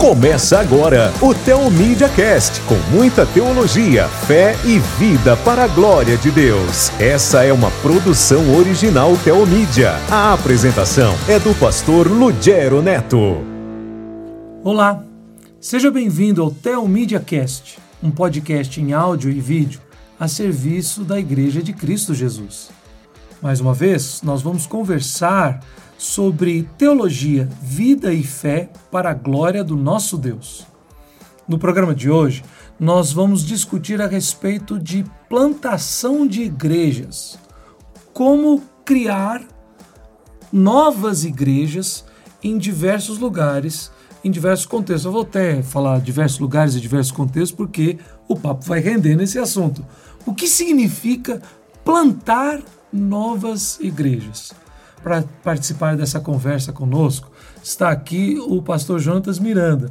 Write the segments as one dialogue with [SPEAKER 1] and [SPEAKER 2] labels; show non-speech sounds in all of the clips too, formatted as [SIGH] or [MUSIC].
[SPEAKER 1] Começa agora o Teomídia Cast, com muita teologia, fé e vida para a glória de Deus. Essa é uma produção original Teomídia. A apresentação é do pastor Lugero Neto.
[SPEAKER 2] Olá, seja bem-vindo ao Teomídia Cast, um podcast em áudio e vídeo a serviço da Igreja de Cristo Jesus. Mais uma vez, nós vamos conversar sobre teologia, vida e fé para a glória do nosso Deus. No programa de hoje, nós vamos discutir a respeito de plantação de igrejas, como criar novas igrejas em diversos lugares, em diversos contextos. Eu vou até falar diversos lugares e diversos contextos porque o papo vai render nesse assunto. O que significa plantar novas igrejas? Para participar dessa conversa conosco, está aqui o pastor Jonatas Miranda.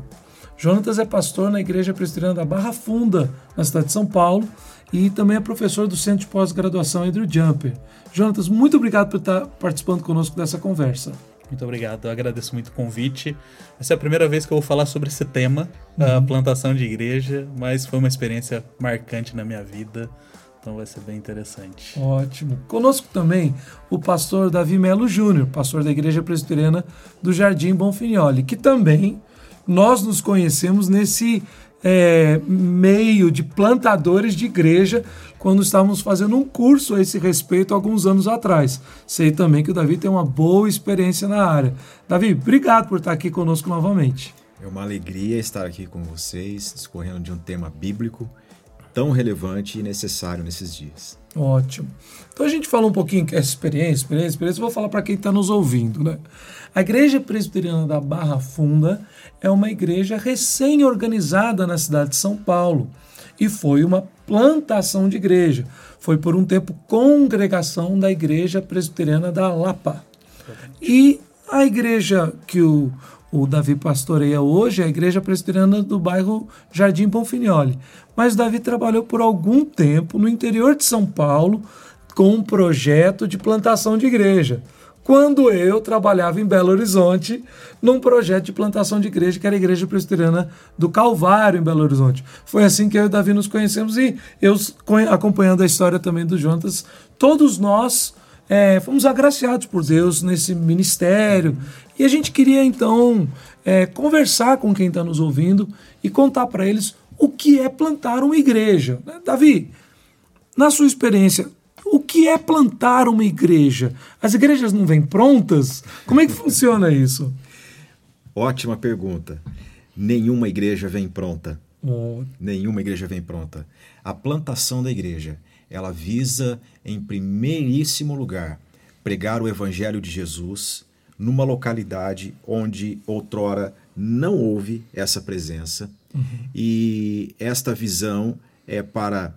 [SPEAKER 2] Jonatas é pastor na Igreja Presbiteriana da Barra Funda, na cidade de São Paulo, e também é professor do Centro de Pós-Graduação Andrew Jumper. Jonatas, muito obrigado por estar participando conosco dessa conversa.
[SPEAKER 3] Muito obrigado, eu agradeço muito o convite. Essa é a primeira vez que eu vou falar sobre esse tema, uhum. a plantação de igreja, mas foi uma experiência marcante na minha vida. Então vai ser bem interessante.
[SPEAKER 2] Ótimo. Conosco também o pastor Davi Melo Júnior, pastor da Igreja Presbiteriana do Jardim Bonfinioli, que também nós nos conhecemos nesse é, meio de plantadores de igreja quando estávamos fazendo um curso a esse respeito alguns anos atrás. Sei também que o Davi tem uma boa experiência na área. Davi, obrigado por estar aqui conosco novamente.
[SPEAKER 4] É uma alegria estar aqui com vocês, discorrendo de um tema bíblico tão relevante e necessário nesses dias.
[SPEAKER 2] Ótimo. Então a gente fala um pouquinho que é experiência, experiência, experiência. Vou falar para quem está nos ouvindo, né? A Igreja Presbiteriana da Barra Funda é uma igreja recém-organizada na cidade de São Paulo e foi uma plantação de igreja. Foi por um tempo congregação da Igreja Presbiteriana da Lapa. E a igreja que o, o Davi pastoreia hoje a Igreja Presbiteriana do bairro Jardim Bonfinioli. Mas Davi trabalhou por algum tempo no interior de São Paulo com um projeto de plantação de igreja. Quando eu trabalhava em Belo Horizonte, num projeto de plantação de igreja, que era a Igreja Presbiteriana do Calvário, em Belo Horizonte. Foi assim que eu e Davi nos conhecemos e eu, acompanhando a história também do Juntas, todos nós é, fomos agraciados por Deus nesse ministério e a gente queria então é, conversar com quem está nos ouvindo e contar para eles o que é plantar uma igreja. Né? Davi, na sua experiência, o que é plantar uma igreja? As igrejas não vêm prontas? Como é que funciona isso?
[SPEAKER 4] Ótima pergunta. Nenhuma igreja vem pronta. Oh. Nenhuma igreja vem pronta. A plantação da igreja ela visa, em primeiríssimo lugar, pregar o Evangelho de Jesus numa localidade onde outrora não houve essa presença. Uhum. E esta visão é para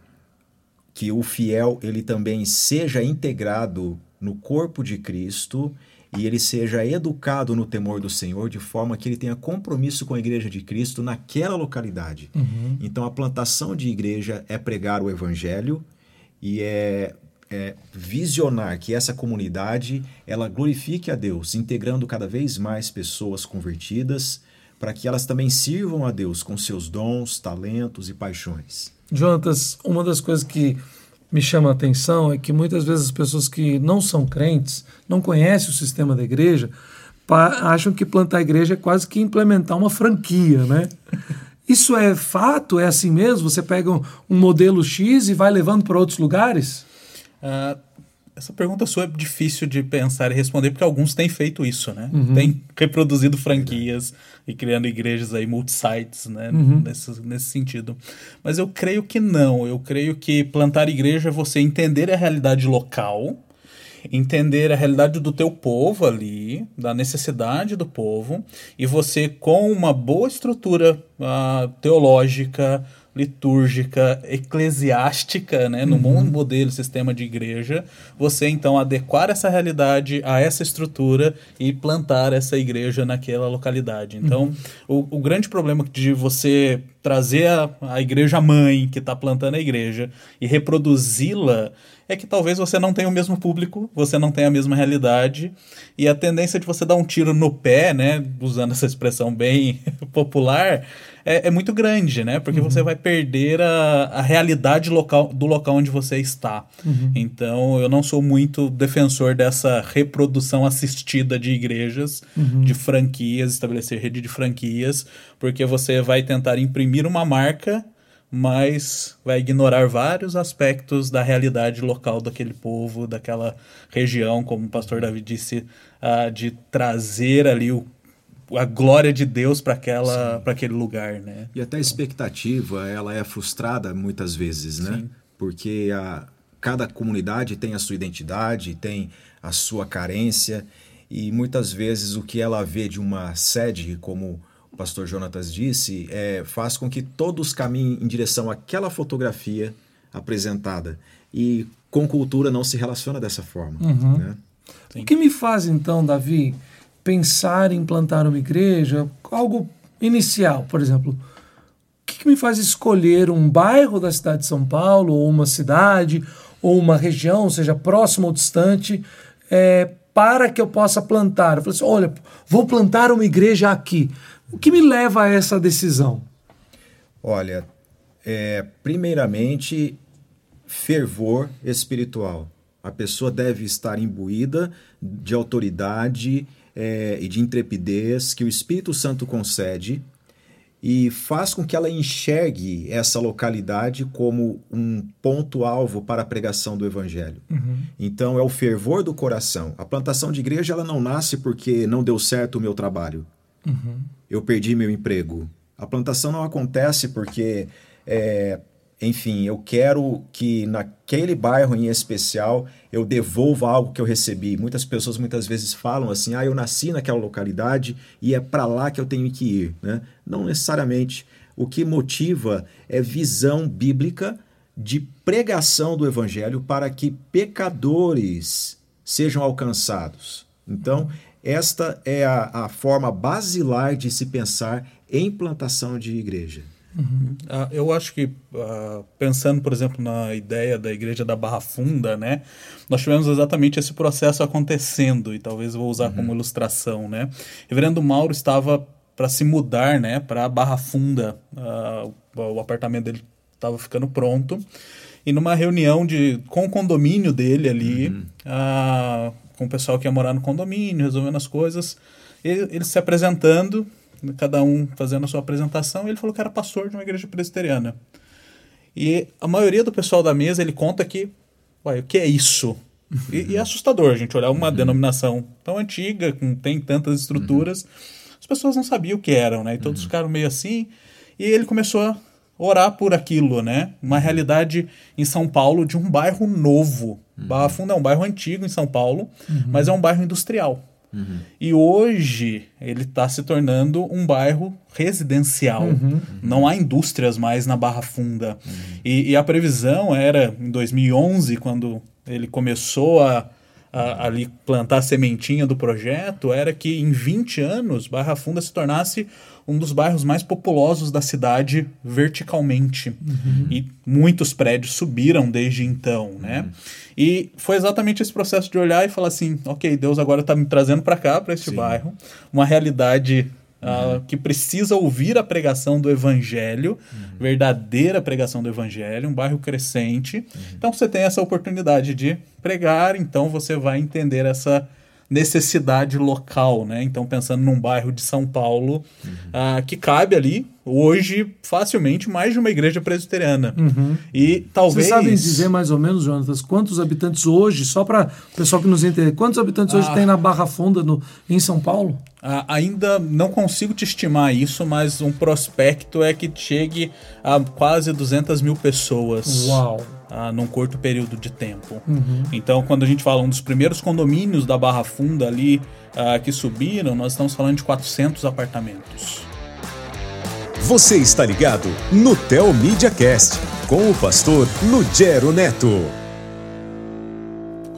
[SPEAKER 4] que o fiel ele também seja integrado no corpo de Cristo e ele seja educado no temor do Senhor de forma que ele tenha compromisso com a igreja de Cristo naquela localidade. Uhum. Então a plantação de igreja é pregar o evangelho e é, é, visionar que essa comunidade ela glorifique a Deus, integrando cada vez mais pessoas convertidas para que elas também sirvam a Deus com seus dons, talentos e paixões.
[SPEAKER 2] Jonatas, uma das coisas que me chama a atenção é que muitas vezes as pessoas que não são crentes, não conhecem o sistema da igreja, acham que plantar a igreja é quase que implementar uma franquia, né? [LAUGHS] Isso é fato? É assim mesmo? Você pega um, um modelo X e vai levando para outros lugares?
[SPEAKER 3] Uh, essa pergunta sua é difícil de pensar e responder, porque alguns têm feito isso, né? Uhum. Têm reproduzido franquias e criando igrejas aí, multisites, né? Uhum. Nesse, nesse sentido. Mas eu creio que não. Eu creio que plantar igreja é você entender a realidade local entender a realidade do teu povo ali, da necessidade do povo, e você, com uma boa estrutura uh, teológica, litúrgica, eclesiástica, né, no uhum. modelo sistema de igreja, você então adequar essa realidade a essa estrutura e plantar essa igreja naquela localidade. Então, uhum. o, o, grande problema de você trazer a, a igreja mãe que está plantando a igreja e reproduzi-la é que talvez você não tenha o mesmo público, você não tenha a mesma realidade, e a tendência de você dar um tiro no pé, né, usando essa expressão bem [LAUGHS] popular, é, é, muito grande, né? Porque uhum. você vai perder a, a realidade local, do local onde você está. Uhum. Então, eu não sou muito defensor dessa reprodução assistida de igrejas, uhum. de franquias, estabelecer rede de franquias, porque você vai tentar imprimir uma marca mas vai ignorar vários aspectos da realidade local daquele povo, daquela região, como o pastor Davi disse, uh, de trazer ali o, a glória de Deus para aquele lugar, né?
[SPEAKER 4] E até a expectativa, ela é frustrada muitas vezes, né? Sim. Porque a, cada comunidade tem a sua identidade, tem a sua carência, e muitas vezes o que ela vê de uma sede como o pastor Jonatas disse, é, faz com que todos caminhem em direção àquela fotografia apresentada. E com cultura não se relaciona dessa forma. Uhum. Né?
[SPEAKER 2] O que me faz, então, Davi, pensar em plantar uma igreja? Algo inicial, por exemplo. O que, que me faz escolher um bairro da cidade de São Paulo, ou uma cidade, ou uma região, seja próxima ou distante, é, para que eu possa plantar? Eu falei assim: olha, vou plantar uma igreja aqui. O que me leva a essa decisão?
[SPEAKER 4] Olha, é, primeiramente, fervor espiritual. A pessoa deve estar imbuída de autoridade é, e de intrepidez que o Espírito Santo concede e faz com que ela enxergue essa localidade como um ponto-alvo para a pregação do Evangelho. Uhum. Então, é o fervor do coração. A plantação de igreja ela não nasce porque não deu certo o meu trabalho. Uhum eu perdi meu emprego. A plantação não acontece porque, é, enfim, eu quero que naquele bairro em especial eu devolva algo que eu recebi. Muitas pessoas muitas vezes falam assim: ah, eu nasci naquela localidade e é para lá que eu tenho que ir. Né? Não necessariamente. O que motiva é visão bíblica de pregação do evangelho para que pecadores sejam alcançados. Então, esta é a, a forma basilar de se pensar em plantação de igreja.
[SPEAKER 3] Uhum. Uh, eu acho que, uh, pensando, por exemplo, na ideia da igreja da Barra Funda, né, nós tivemos exatamente esse processo acontecendo, e talvez vou usar uhum. como ilustração. Né? Reverendo Mauro estava para se mudar né, para Barra Funda, uh, o apartamento dele estava ficando pronto, e numa reunião de, com o condomínio dele ali, uhum com o pessoal que ia morar no condomínio, resolvendo as coisas. Ele, ele se apresentando, cada um fazendo a sua apresentação, e ele falou que era pastor de uma igreja presbiteriana. E a maioria do pessoal da mesa, ele conta que, uai, o que é isso? E, e, é assustador a gente olhar uma uhum. denominação tão antiga, com tem tantas estruturas, uhum. as pessoas não sabiam o que eram, né? E todos uhum. ficaram meio assim. E ele começou a orar por aquilo, né? Uma uhum. realidade em São Paulo de um bairro novo. Uhum. Barra Funda é um bairro antigo em São Paulo, uhum. mas é um bairro industrial. Uhum. E hoje ele está se tornando um bairro residencial. Uhum. Não há indústrias mais na Barra Funda. Uhum. E, e, a previsão era, em 2011, quando ele começou a, a, ali plantar a sementinha do projeto, era que em 20 anos Barra Funda se tornasse um dos bairros mais populosos da cidade verticalmente. Uhum. E muitos prédios subiram desde então, né? Uhum. E foi exatamente esse processo de olhar e falar assim, ok, Deus agora está me trazendo para cá, para este Sim. bairro, uma realidade Uh, que precisa ouvir a pregação do evangelho, uhum. verdadeira pregação do evangelho, um bairro crescente. Uhum. Então você tem essa oportunidade de pregar, então você vai entender essa necessidade local, né? Então, pensando num bairro de São Paulo, uhum. uh, que cabe ali, hoje, facilmente, mais de uma igreja presbiteriana. Uhum. E talvez...
[SPEAKER 2] Vocês sabem dizer mais ou menos, Jonatas, quantos habitantes hoje, só para o pessoal que nos entender, quantos habitantes hoje ah. tem na Barra Funda, no, em São Paulo?
[SPEAKER 3] Uh, ainda não consigo te estimar isso, mas um prospecto é que chegue a quase 200 mil pessoas.
[SPEAKER 2] Uau!
[SPEAKER 3] Ah, num curto período de tempo. Uhum. Então, quando a gente fala um dos primeiros condomínios da Barra Funda ali ah, que subiram, nós estamos falando de 400 apartamentos.
[SPEAKER 1] Você está ligado no Tel Media Cast com o pastor Lugero Neto.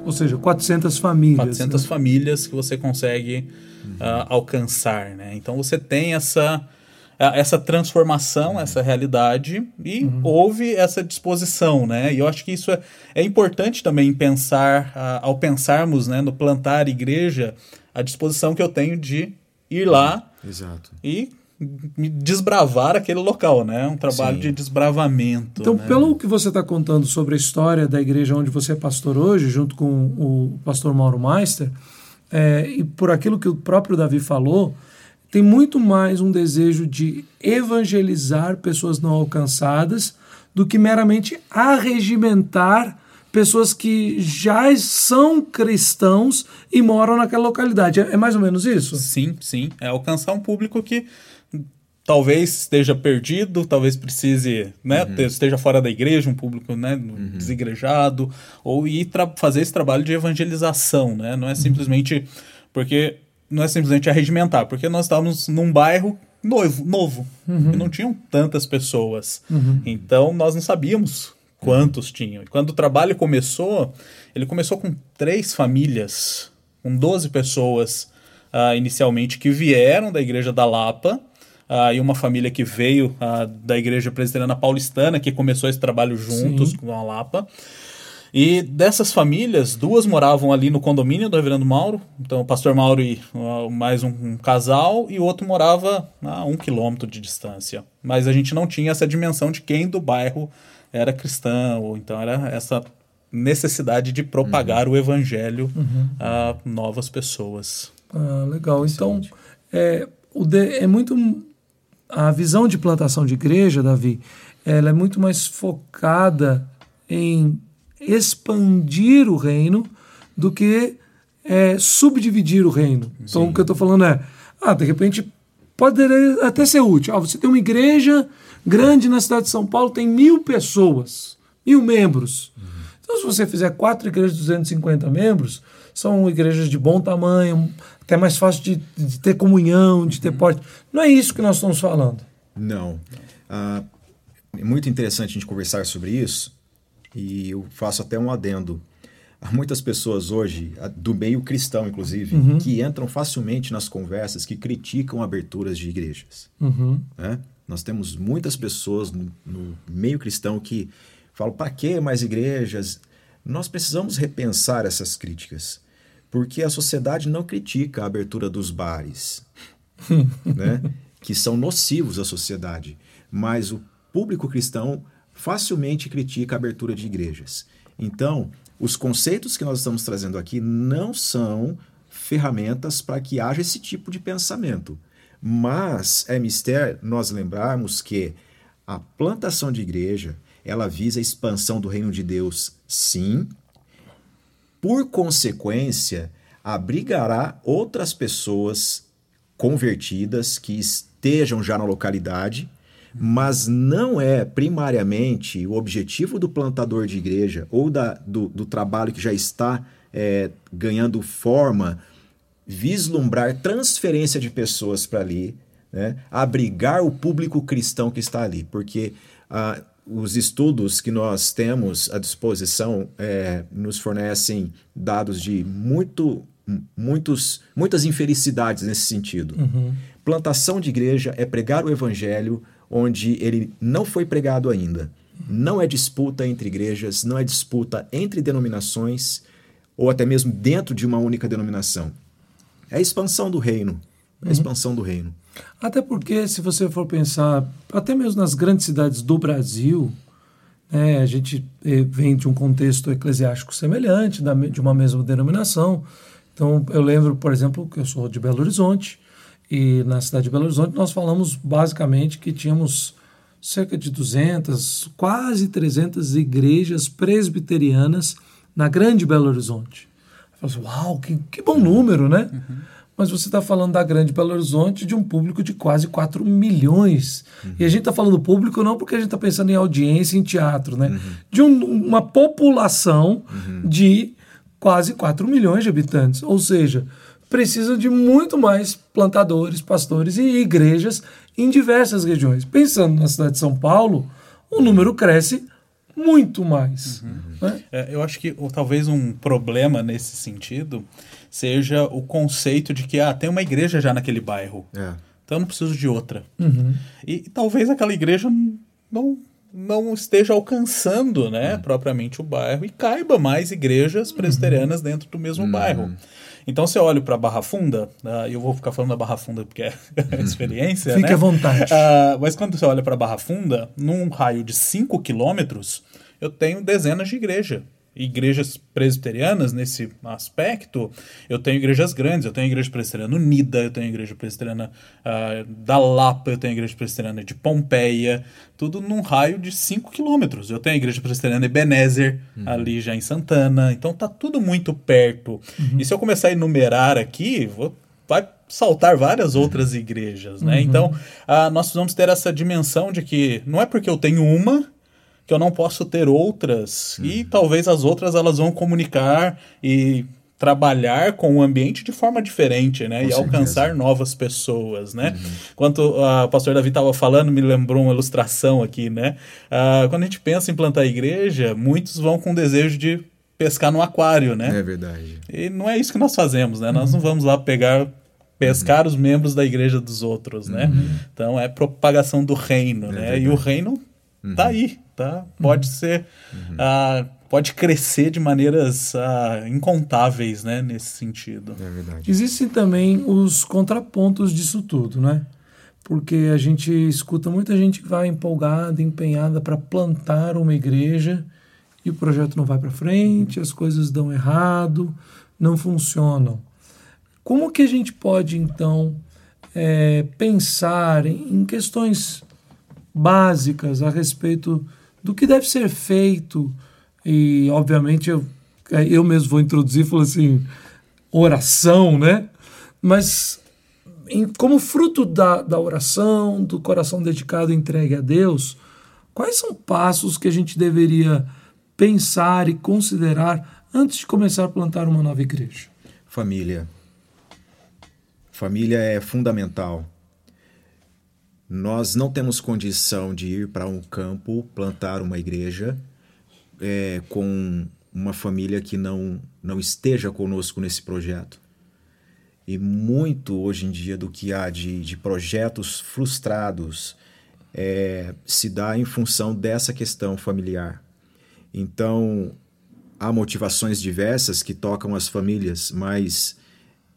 [SPEAKER 2] Ou seja, 400 famílias.
[SPEAKER 3] 400 né? famílias que você consegue uh, alcançar, né? Então você tem essa essa transformação, essa realidade, e uhum. houve essa disposição, né? E eu acho que isso é, é importante também pensar, uh, ao pensarmos né, no plantar igreja, a disposição que eu tenho de ir lá
[SPEAKER 4] Exato.
[SPEAKER 3] e desbravar aquele local, né? Um trabalho Sim. de desbravamento.
[SPEAKER 2] Então,
[SPEAKER 3] né?
[SPEAKER 2] pelo que você está contando sobre a história da igreja onde você é pastor hoje, junto com o pastor Mauro Meister, é, e por aquilo que o próprio Davi falou, tem muito mais um desejo de evangelizar pessoas não alcançadas do que meramente arregimentar pessoas que já são cristãos e moram naquela localidade. É, é mais ou menos isso?
[SPEAKER 3] Sim, sim. É alcançar um público que talvez esteja perdido, talvez precise, né, uhum. esteja fora da igreja, um público, né, uhum. desigrejado, ou ir fazer esse trabalho de evangelização, né? Não é simplesmente porque não é simplesmente arregimentar, porque nós estávamos num bairro novo, novo, uhum. e não tinham tantas pessoas.
[SPEAKER 2] Uhum.
[SPEAKER 3] Então nós não sabíamos quantos tinham. E quando o trabalho começou, ele começou com três famílias, com 12 pessoas uh, inicialmente que vieram da igreja da Lapa, uh, e uma família que veio uh, da igreja presbiteriana paulistana, que começou esse trabalho juntos Sim. com a Lapa. E dessas famílias, duas moravam ali no condomínio do Reverendo Mauro, então o pastor Mauro e uh, mais um, um, casal, e o outro morava a um quilômetro de distância. Mas a gente não tinha essa dimensão de quem do bairro era cristão, ou então era essa necessidade de propagar uhum. o evangelho uhum. a novas pessoas.
[SPEAKER 2] Ah, legal. Então, é, o de, é muito. A visão de plantação de igreja, Davi, ela é muito mais focada em expandir o reino do que é, subdividir o reino. Sim. Então, o que eu estou falando é, ah, de repente, pode até ser útil. Ah, você tem uma igreja grande na cidade de São Paulo, tem mil pessoas, mil membros. Uhum. Então, se você fizer quatro igrejas de 250 membros, são igrejas de bom tamanho, até mais fácil de, de ter comunhão, de ter uhum. porte. Não é isso que nós estamos falando.
[SPEAKER 4] Não. Ah, é muito interessante a gente conversar sobre isso, e eu faço até um adendo. Há muitas pessoas hoje, do meio cristão inclusive, uhum. que entram facilmente nas conversas que criticam aberturas de igrejas.
[SPEAKER 2] Uhum.
[SPEAKER 4] Né? Nós temos muitas pessoas no, no meio cristão que falam: para que mais igrejas? Nós precisamos repensar essas críticas, porque a sociedade não critica a abertura dos bares, [LAUGHS] né? que são nocivos à sociedade, mas o público cristão facilmente critica a abertura de igrejas. Então, os conceitos que nós estamos trazendo aqui não são ferramentas para que haja esse tipo de pensamento. Mas é mistério nós lembrarmos que a plantação de igreja, ela visa a expansão do reino de Deus, sim. Por consequência, abrigará outras pessoas convertidas que estejam já na localidade mas não é primariamente o objetivo do plantador de igreja ou da, do, do trabalho que já está é, ganhando forma vislumbrar transferência de pessoas para ali, né? abrigar o público cristão que está ali, porque ah, os estudos que nós temos à disposição é, nos fornecem dados de muito, muitos, muitas infelicidades nesse sentido.
[SPEAKER 2] Uhum.
[SPEAKER 4] Plantação de igreja é pregar o evangelho onde ele não foi pregado ainda. Não é disputa entre igrejas, não é disputa entre denominações ou até mesmo dentro de uma única denominação. É a expansão do reino. É a uhum. expansão do reino.
[SPEAKER 2] Até porque, se você for pensar, até mesmo nas grandes cidades do Brasil, né, a gente eh, vem de um contexto eclesiástico semelhante, de uma mesma denominação. Então, eu lembro, por exemplo, que eu sou de Belo Horizonte, e na cidade de Belo Horizonte nós falamos basicamente que tínhamos cerca de 200, quase 300 igrejas presbiterianas na grande Belo Horizonte. Eu falei assim, uau, que, que bom número, né? Uhum. Mas você está falando da grande Belo Horizonte de um público de quase 4 milhões. Uhum. E a gente está falando público não porque a gente está pensando em audiência, em teatro, né? Uhum. De um, uma população uhum. de quase 4 milhões de habitantes. Ou seja, precisa de muito mais plantadores, pastores e igrejas em diversas regiões. Pensando na cidade de São Paulo, o número cresce muito mais. Uhum. Né?
[SPEAKER 3] É, eu acho que ou, talvez um problema nesse sentido seja o conceito de que ah, tem uma igreja já naquele bairro.
[SPEAKER 4] É.
[SPEAKER 3] então eu não preciso de outra.
[SPEAKER 2] Uhum.
[SPEAKER 3] E, e talvez aquela igreja não, não esteja alcançando né, propriamente o bairro e caiba mais igrejas presbiterianas dentro do mesmo bairro. Então, se eu olho para Barra Funda, uh, eu vou ficar falando da Barra Funda porque é a [LAUGHS] experiência.
[SPEAKER 2] Fique
[SPEAKER 3] né?
[SPEAKER 2] à vontade.
[SPEAKER 3] Uh, mas quando você olha para Barra Funda, num raio de 5 quilômetros, eu tenho dezenas de igrejas igrejas presbiterianas nesse aspecto, eu tenho igrejas grandes, eu tenho a igreja presbiteriana unida, eu tenho a igreja presbiteriana uh, da Lapa, eu tenho a igreja presbiteriana de Pompeia, tudo num raio de 5 quilômetros. Eu tenho a igreja presbiteriana Ebenezer, uhum. ali já em Santana, então tá tudo muito perto. Uhum. E se eu começar a enumerar aqui, vou, vai saltar várias outras igrejas, né? Uhum. Então, uh, nós precisamos ter essa dimensão de que não é porque eu tenho uma que eu não posso ter outras uhum. e talvez as outras elas vão comunicar e trabalhar com o ambiente de forma diferente, né? Com e certeza. alcançar novas pessoas, né? Uhum. Quando uh, o pastor Davi estava falando, me lembrou uma ilustração aqui, né? Uh, quando a gente pensa em plantar igreja, muitos vão com desejo de pescar no aquário, né?
[SPEAKER 4] É verdade.
[SPEAKER 3] E não é isso que nós fazemos, né? Uhum. Nós não vamos lá pegar pescar uhum. os membros da igreja dos outros, né? Uhum. Então é propagação do reino, é né? Verdade. E o reino tá aí, tá? Pode ser, uhum. uh, pode crescer de maneiras uh, incontáveis, né? Nesse sentido.
[SPEAKER 4] É verdade.
[SPEAKER 2] Existem também os contrapontos disso tudo, né? Porque a gente escuta muita gente que vai empolgada, empenhada para plantar uma igreja e o projeto não vai para frente, as coisas dão errado, não funcionam. Como que a gente pode então é, pensar em questões básicas a respeito do que deve ser feito. E, obviamente, eu, eu mesmo vou introduzir, falou assim, oração, né? Mas em, como fruto da, da oração, do coração dedicado e entregue a Deus, quais são passos que a gente deveria pensar e considerar antes de começar a plantar uma nova igreja?
[SPEAKER 4] Família. Família é fundamental. Nós não temos condição de ir para um campo, plantar uma igreja é, com uma família que não, não esteja conosco nesse projeto. E muito hoje em dia do que há de, de projetos frustrados é, se dá em função dessa questão familiar. Então, há motivações diversas que tocam as famílias, mas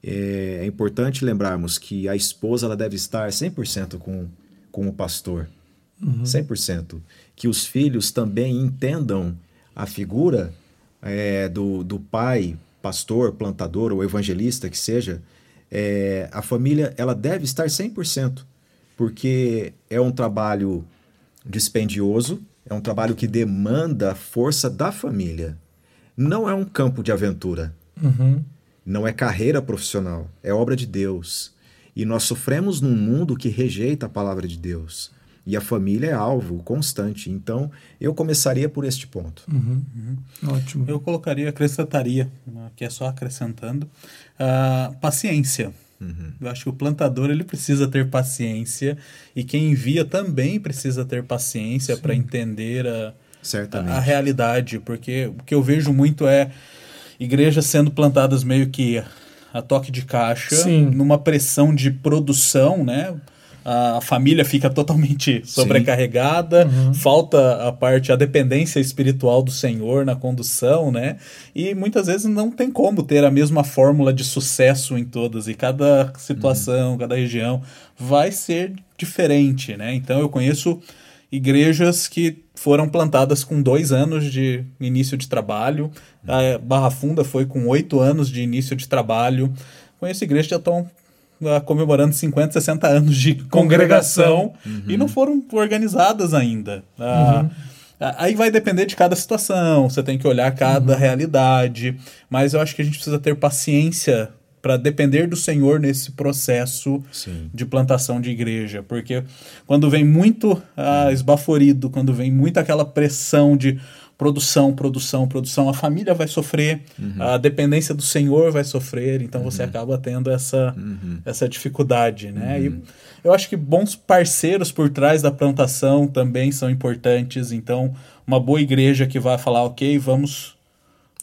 [SPEAKER 4] é, é importante lembrarmos que a esposa ela deve estar 100% com, com o pastor. Uhum. 100%. Que os filhos também entendam a figura é, do, do pai, pastor, plantador ou evangelista que seja. É, a família ela deve estar 100%, porque é um trabalho dispendioso, é um trabalho que demanda a força da família. Não é um campo de aventura.
[SPEAKER 2] Uhum
[SPEAKER 4] não é carreira profissional, é obra de Deus. E nós sofremos num mundo que rejeita a palavra de Deus. E a família é alvo constante. Então, eu começaria por este ponto.
[SPEAKER 2] Uhum, uhum. Ótimo.
[SPEAKER 3] Eu colocaria, acrescentaria, que é só acrescentando, uh, paciência.
[SPEAKER 4] Uhum.
[SPEAKER 3] Eu acho que o plantador ele precisa ter paciência e quem envia também precisa ter paciência para entender a, a, a, realidade, porque o que eu vejo muito é igrejas sendo plantadas meio que a toque de caixa,
[SPEAKER 2] Sim.
[SPEAKER 3] numa pressão de produção, né? A, família fica totalmente sobrecarregada, uhum. falta a parte, a dependência espiritual do Senhor na condução, né? E muitas vezes não tem como ter a mesma fórmula de sucesso em todas, e cada situação, uhum. cada região vai ser diferente, né? Então eu conheço igrejas que foram plantadas com dois anos de início de trabalho. A Barra Funda foi com oito anos de início de trabalho. Conheço igrejas que já estão uh, comemorando 50, 60 anos de congregação, uhum. e não foram organizadas ainda. Uh, uhum. Aí vai depender de cada situação, você tem que olhar cada uhum. realidade, mas eu acho que a gente precisa ter paciência para depender do Senhor nesse processo
[SPEAKER 4] Sim.
[SPEAKER 3] de plantação de igreja. Porque quando vem muito ah, esbaforido, quando vem muito aquela pressão de produção, produção, produção, a família vai sofrer, uhum. a dependência do Senhor vai sofrer, então uhum. você acaba tendo essa,
[SPEAKER 4] uhum.
[SPEAKER 3] essa dificuldade, né? E eu acho que bons parceiros por trás da plantação também são importantes, então uma boa igreja que vai falar, ok, vamos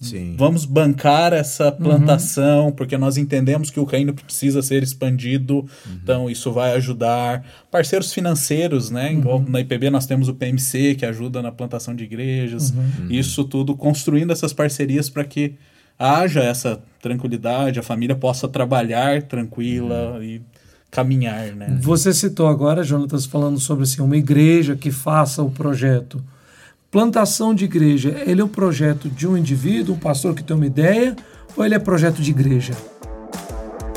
[SPEAKER 4] Sim.
[SPEAKER 3] Vamos bancar essa plantação, uhum. porque nós entendemos que o reino precisa ser expandido, uhum. então isso vai ajudar. Parceiros financeiros, né? Uhum. Na IPB nós temos o PMC, que ajuda na plantação de igrejas. Uhum. Isso tudo construindo essas parcerias para que haja essa tranquilidade, a família possa trabalhar tranquila uhum. e caminhar, né?
[SPEAKER 2] Você citou agora, Jonatas, falando sobre assim, uma igreja que faça o projeto. Plantação de igreja, ele é um projeto de um indivíduo, um pastor que tem uma ideia, ou ele é projeto de igreja?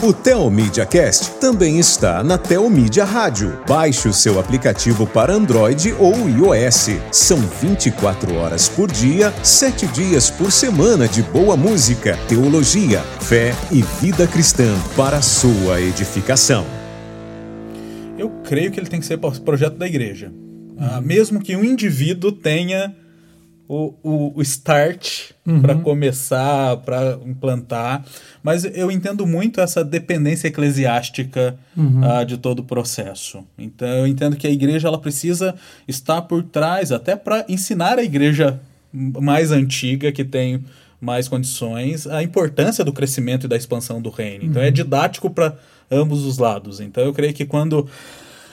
[SPEAKER 1] O Telmídia Cast também está na Telmídia Rádio. Baixe o seu aplicativo para Android ou iOS. São 24 horas por dia, 7 dias por semana de boa música, teologia, fé e vida cristã para a sua edificação.
[SPEAKER 3] Eu creio que ele tem que ser projeto da igreja. Ah, mesmo que um indivíduo tenha o, o, o start uhum. para começar, para implantar. Mas eu entendo muito essa dependência eclesiástica uhum. uh, de todo o processo. Então eu entendo que a igreja ela precisa estar por trás, até para ensinar a igreja mais antiga, que tem mais condições, a importância do crescimento e da expansão do reino. Então é uhum. didático para ambos os lados. Então eu creio que quando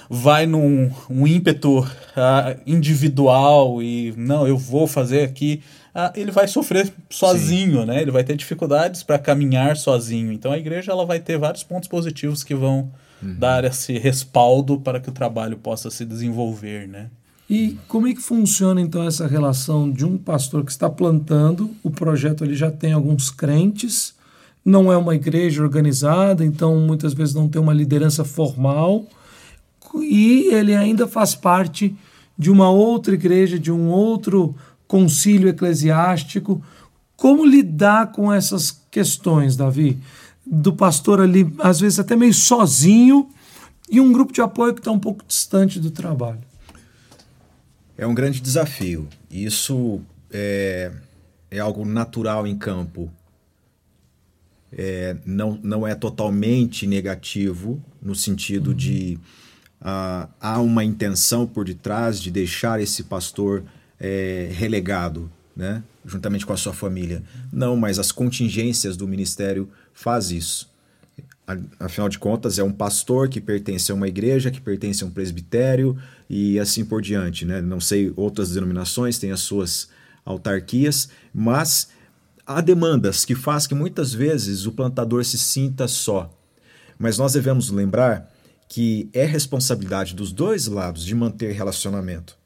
[SPEAKER 3] vai num um ímpeto uh, individual e não, eu vou fazer aqui, uh, ele vai sofrer sozinho, Sim. né? Ele vai ter dificuldades para caminhar sozinho. Então a igreja ela vai ter vários pontos positivos que vão uhum. dar esse respaldo para que o trabalho possa se desenvolver, né?
[SPEAKER 2] E como é que funciona então essa relação de um pastor que está plantando, o projeto ele já tem alguns crentes, não é uma igreja organizada, então muitas vezes não tem uma liderança formal, e ele ainda faz parte de uma outra igreja, de um outro concílio eclesiástico. Como lidar com essas questões, Davi? Do pastor ali, às vezes até meio sozinho, e um grupo de apoio que está um pouco distante do trabalho.
[SPEAKER 4] É um grande desafio. Isso é, é algo natural em campo. É, não, não é totalmente negativo, no sentido uhum. de ah, há uma intenção por detrás de deixar esse pastor é, relegado, né? juntamente com a sua família. Não, mas as contingências do ministério faz isso. Afinal de contas, é um pastor que pertence a uma igreja, que pertence a um presbitério e assim por diante. Né? Não sei, outras denominações têm as suas autarquias, mas há demandas que faz que muitas vezes o plantador se sinta só. Mas nós devemos lembrar que é responsabilidade dos dois lados de manter relacionamento.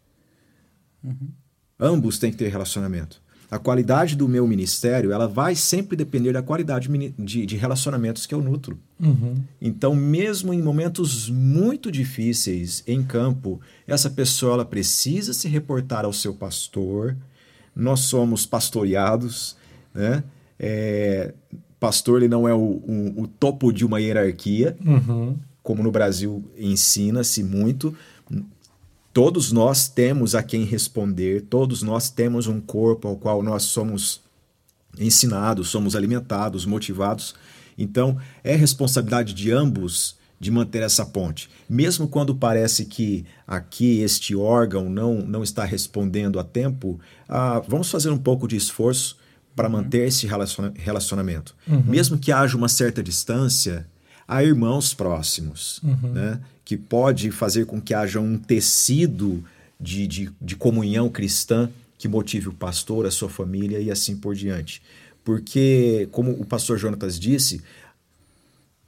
[SPEAKER 4] Uhum. Ambos têm que ter relacionamento. A qualidade do meu ministério ela vai sempre depender da qualidade de, de relacionamentos que eu nutro. Uhum. Então, mesmo em momentos muito difíceis em campo, essa pessoa ela precisa se reportar ao seu pastor. Nós somos pastoreados, né? É, pastor ele não é o, o topo de uma hierarquia. Uhum como no Brasil ensina-se muito, todos nós temos a quem responder, todos nós temos um corpo ao qual nós somos ensinados, somos alimentados, motivados. Então, é responsabilidade de ambos de manter essa ponte. Mesmo quando parece que aqui este órgão não, não está respondendo a tempo, ah, vamos fazer um pouco de esforço para uhum. manter esse relacionamento. Uhum. Mesmo que haja uma certa distância, a irmãos próximos, uhum. né? que pode fazer com que haja um tecido de, de, de comunhão cristã que motive o pastor, a sua família e assim por diante. Porque, como o pastor Jonatas disse,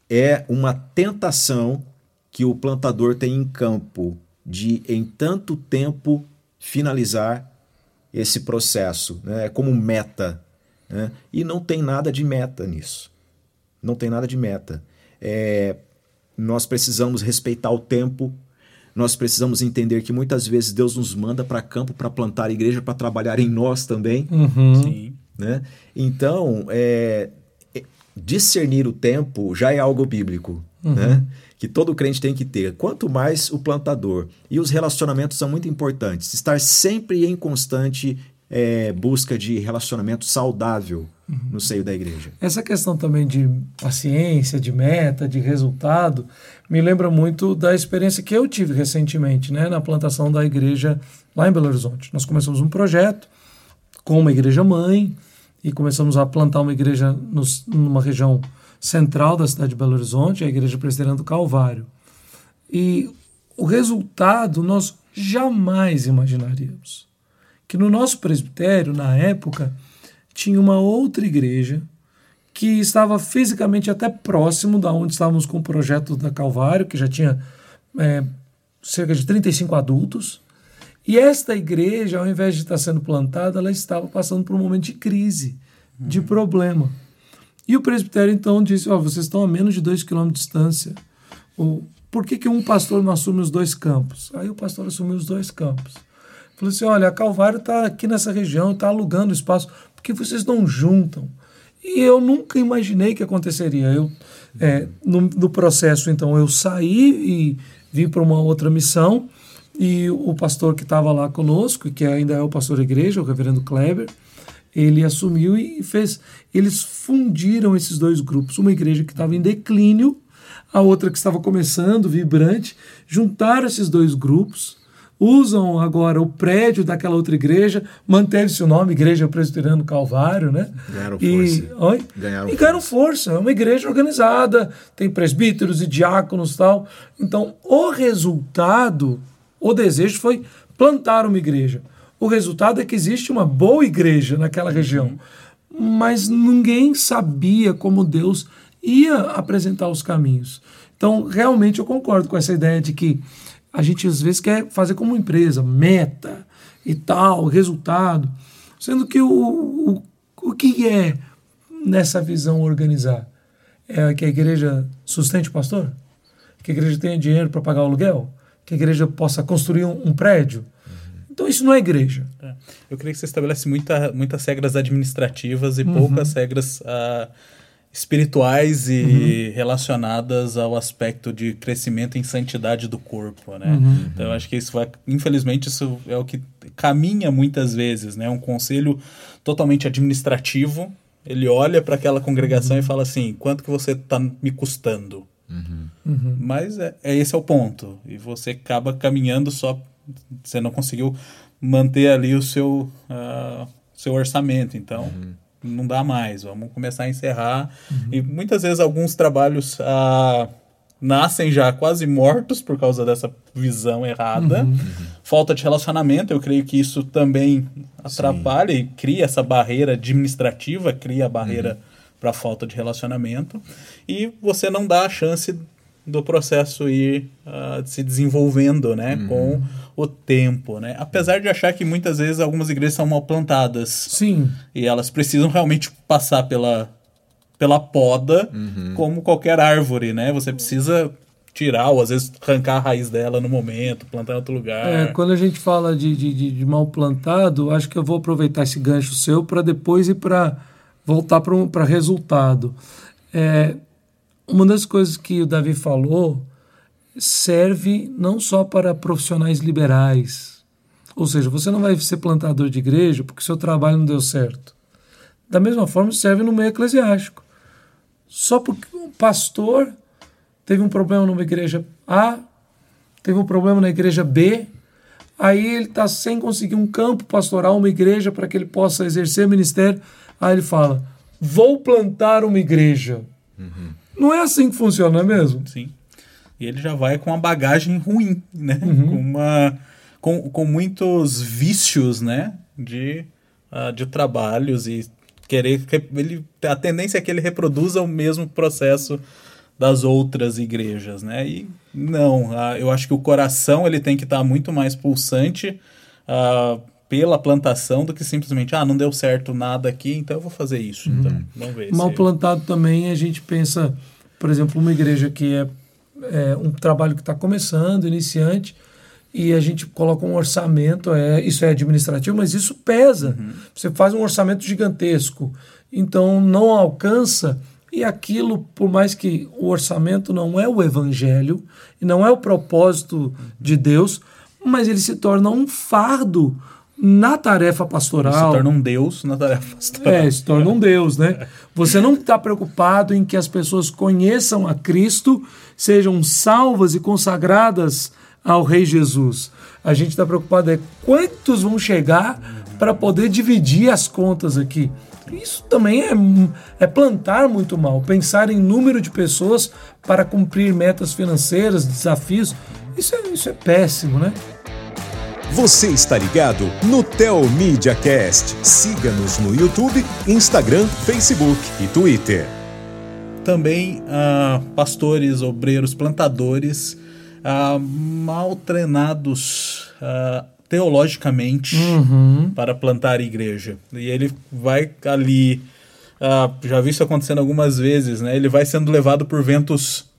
[SPEAKER 4] é uma tentação que o plantador tem em campo de, em tanto tempo, finalizar esse processo. Né? É como meta. Né? E não tem nada de meta nisso. Não tem nada de meta. É, nós precisamos respeitar o tempo, nós precisamos entender que muitas vezes Deus nos manda para campo para plantar a igreja, para trabalhar em nós também. Uhum. Né? Então, é, é, discernir o tempo já é algo bíblico. Uhum. Né? que todo crente tem que ter. Quanto mais o plantador. E os relacionamentos são muito importantes. Estar sempre em constante é, busca de relacionamento saudável uhum. no seio da igreja.
[SPEAKER 2] Essa questão também de paciência, de meta, de resultado, me lembra muito da experiência que eu tive recentemente né, na plantação da igreja lá em Belo Horizonte. Nós começamos um projeto com uma igreja mãe e começamos a plantar uma igreja numa região central da cidade de Belo Horizonte, a Igreja Presbiteriana do Calvário. E o resultado nós jamais imaginaríamos. Que no nosso presbitério, na época, tinha uma outra igreja que estava fisicamente até próximo da onde estávamos com o projeto da Calvário, que já tinha é, cerca de 35 adultos. E esta igreja, ao invés de estar sendo plantada, ela estava passando por um momento de crise, uhum. de problema. E o presbitério então disse: oh, vocês estão a menos de dois quilômetros de distância. Por que, que um pastor não assume os dois campos? Aí o pastor assumiu os dois campos. Falou assim: olha, a Calvário está aqui nessa região, está alugando espaço, por que vocês não juntam? E eu nunca imaginei que aconteceria. Eu, é, no, no, processo, então, eu saí e vim para uma outra missão, e o pastor que estava lá conosco, que ainda é o pastor da igreja, o reverendo Kleber, ele assumiu e fez. Eles fundiram esses dois grupos. Uma igreja que estava em declínio, a outra que estava começando, vibrante, juntaram esses dois grupos, usam agora o prédio daquela outra igreja, manteve-se o nome Igreja Presbiteriana Calvário, né?
[SPEAKER 4] Ganharam
[SPEAKER 2] e,
[SPEAKER 4] força.
[SPEAKER 2] Oi?
[SPEAKER 4] Ganharam
[SPEAKER 2] e ganharam força. É uma igreja organizada, tem presbíteros e diáconos tal. Então, o resultado, o desejo foi plantar uma igreja. O resultado é que existe uma boa igreja naquela região, mas ninguém sabia como Deus ia apresentar os caminhos. Então, realmente eu concordo com essa ideia de que a gente às vezes quer fazer como empresa, meta e tal, resultado, sendo que o, o, o que é nessa visão organizar? É que a igreja sustente o pastor? Que a igreja tenha dinheiro para pagar o aluguel? Que a igreja possa construir um, um prédio? Então isso não é igreja. É.
[SPEAKER 3] Eu creio que você estabelece muita, muitas regras administrativas e uhum. poucas regras uh, espirituais e uhum. relacionadas ao aspecto de crescimento em santidade do corpo, né? Uhum. Então eu acho que isso vai, infelizmente, isso é o que caminha muitas vezes, né? Um conselho totalmente administrativo. Ele olha para aquela congregação e fala assim: quanto que você está me custando? Uhum. Mas é, é, esse é o ponto. E você acaba caminhando só você não conseguiu manter ali o seu, uh, seu orçamento. Então, uhum. Não dá mais. Vamos começar a encerrar. Uhum. E muitas vezes alguns trabalhos uh, nascem já quase mortos por causa dessa visão errada. Uhum. Falta de relacionamento, eu creio que isso também atrapalha Sim. e cria essa barreira administrativa, cria a barreira uhum. para a falta de relacionamento. E você não dá a chance do processo ir uh, se desenvolvendo, né, uhum. com o tempo, né? Apesar de achar que muitas vezes algumas igrejas são mal plantadas.
[SPEAKER 2] Sim.
[SPEAKER 3] E elas precisam realmente passar pela pela poda, uhum. como qualquer árvore, né? Você precisa tirar ou às vezes arrancar a raiz dela no momento, plantar em outro lugar.
[SPEAKER 2] É, quando a gente fala de, de, de mal plantado, acho que eu vou aproveitar esse gancho seu para depois ir para voltar para resultado. É, uma das coisas que o Davi falou serve não só para profissionais liberais. Ou seja, você não vai ser plantador de igreja porque seu trabalho não deu certo. Da mesma forma, serve no meio eclesiástico. Só porque um pastor teve um problema numa igreja A, teve um problema na igreja B, aí ele está sem conseguir um campo pastoral, uma igreja para que ele possa exercer ministério. Aí ele fala: Vou plantar uma igreja. Uhum. Não é assim que funciona, não é mesmo?
[SPEAKER 3] Sim. E ele já vai com uma bagagem ruim, né? Uhum. Com, uma, com, com muitos vícios, né? De, uh, de trabalhos e querer... Ele, a tendência é que ele reproduza o mesmo processo das outras igrejas, né? E não, uh, eu acho que o coração ele tem que estar tá muito mais pulsante uh, pela plantação do que simplesmente, ah, não deu certo nada aqui, então eu vou fazer isso. Uhum. Então, vamos ver.
[SPEAKER 2] Mal plantado também, a gente pensa, por exemplo, uma igreja que é, é um trabalho que está começando, iniciante, e a gente coloca um orçamento, é, isso é administrativo, mas isso pesa. Uhum. Você faz um orçamento gigantesco, então não alcança, e aquilo, por mais que o orçamento não é o evangelho, e não é o propósito de Deus, mas ele se torna um fardo na tarefa pastoral. Se
[SPEAKER 3] torna um Deus na tarefa pastoral.
[SPEAKER 2] É, se torna um Deus, né? Você não está preocupado em que as pessoas conheçam a Cristo, sejam salvas e consagradas ao Rei Jesus. A gente está preocupado é quantos vão chegar para poder dividir as contas aqui. Isso também é, é plantar muito mal. Pensar em número de pessoas para cumprir metas financeiras, desafios, isso é, isso é péssimo, né?
[SPEAKER 1] Você está ligado no Tel Media Cast. Siga-nos no YouTube, Instagram, Facebook e Twitter.
[SPEAKER 3] Também uh, pastores, obreiros, plantadores uh, mal treinados uh, teologicamente uhum. para plantar igreja. E ele vai ali, já vi isso acontecendo algumas vezes, né? Ele vai sendo levado por ventos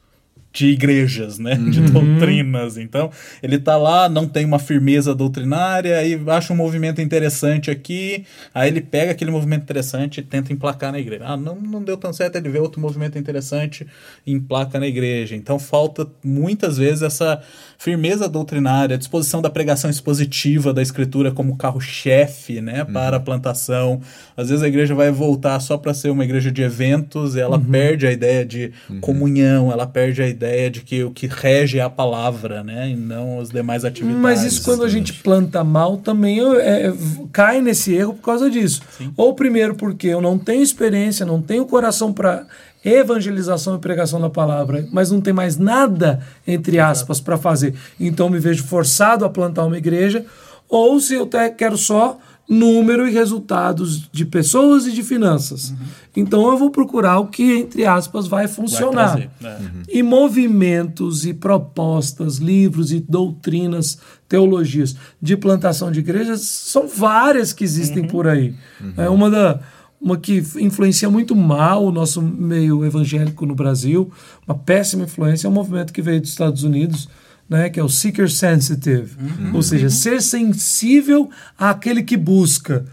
[SPEAKER 3] de igrejas, né? Uhum. De doutrinas. Então, ele tá lá, não tem uma firmeza doutrinária, aí acha um movimento interessante aqui, aí ele pega aquele movimento interessante e tenta emplacar na igreja. Ah, não, não deu tão certo, ele vê outro movimento interessante e emplaca na igreja. Então, falta muitas vezes essa firmeza doutrinária, a disposição da pregação expositiva da escritura como carro-chefe, né, uhum. para a plantação. Às vezes a igreja vai voltar só para ser uma igreja de eventos, ela uhum. perde a ideia de uhum. comunhão, ela perde a ideia de que o que rege é a palavra, né, e não as demais atividades.
[SPEAKER 2] Mas isso quando a gente planta mal também é, é, cai nesse erro por causa disso. Sim. Ou primeiro porque eu não tenho experiência, não tenho coração para evangelização e pregação da palavra, mas não tem mais nada, entre aspas, para fazer. Então me vejo forçado a plantar uma igreja, ou se eu quero só número e resultados de pessoas e de finanças. Uhum. Então eu vou procurar o que, entre aspas, vai funcionar. Vai né? uhum. E movimentos e propostas, livros e doutrinas, teologias de plantação de igrejas são várias que existem uhum. por aí. É uma da uma que influencia muito mal o nosso meio evangélico no Brasil, uma péssima influência, é um movimento que veio dos Estados Unidos, né, que é o seeker sensitive, uhum. ou seja, ser sensível àquele que busca.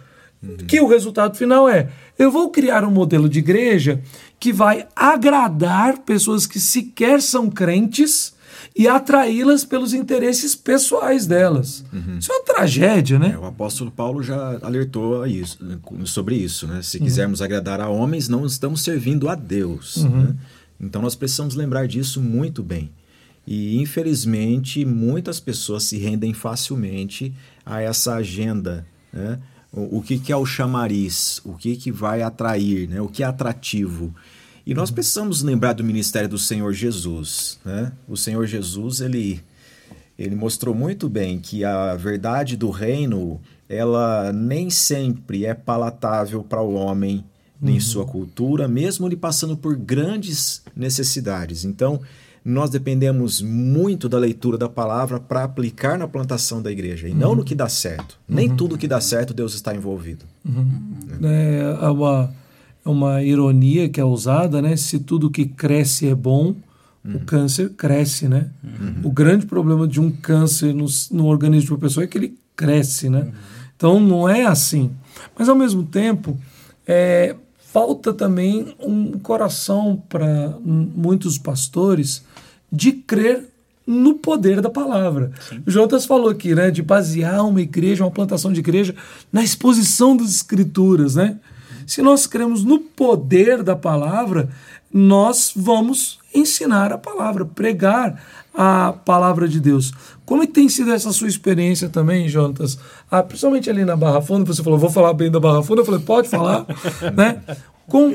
[SPEAKER 2] Uhum. Que o resultado final é: eu vou criar um modelo de igreja que vai agradar pessoas que sequer são crentes e atraí-las pelos interesses pessoais delas. Uhum. Isso é uma tragédia, né?
[SPEAKER 4] É, o apóstolo Paulo já alertou isso, sobre isso. Né? Se uhum. quisermos agradar a homens, não estamos servindo a Deus. Uhum. Né? Então nós precisamos lembrar disso muito bem. E infelizmente muitas pessoas se rendem facilmente a essa agenda. Né? O, o que, que, é o chamariz? O que, que vai atrair? Né? O que é atrativo? E nós precisamos lembrar do ministério do Senhor Jesus. Né? O Senhor Jesus, ele, ele mostrou muito bem que a verdade do reino, ela nem sempre é palatável para o homem uhum. em sua cultura, mesmo ele passando por grandes necessidades. Então, nós dependemos muito da leitura da palavra para aplicar na plantação da igreja, e uhum. não no que dá certo. Uhum. Nem tudo que dá certo Deus está envolvido.
[SPEAKER 2] Uhum. É, é uma é uma ironia que é usada, né? Se tudo que cresce é bom, uhum. o câncer cresce, né? Uhum. O grande problema de um câncer no, no organismo de uma pessoa é que ele cresce, né? Uhum. Então não é assim. Mas ao mesmo tempo, é, falta também um coração para muitos pastores de crer no poder da palavra. Sim. O Jonas falou aqui, né, de basear uma igreja, uma plantação de igreja na exposição das escrituras, né? Se nós cremos no poder da palavra, nós vamos ensinar a palavra, pregar a palavra de Deus. Como é que tem sido essa sua experiência também, Jonas? Ah, principalmente ali na Barra Funda, você falou, vou falar bem da Barra Funda, eu falei, pode falar, [LAUGHS] né? Com,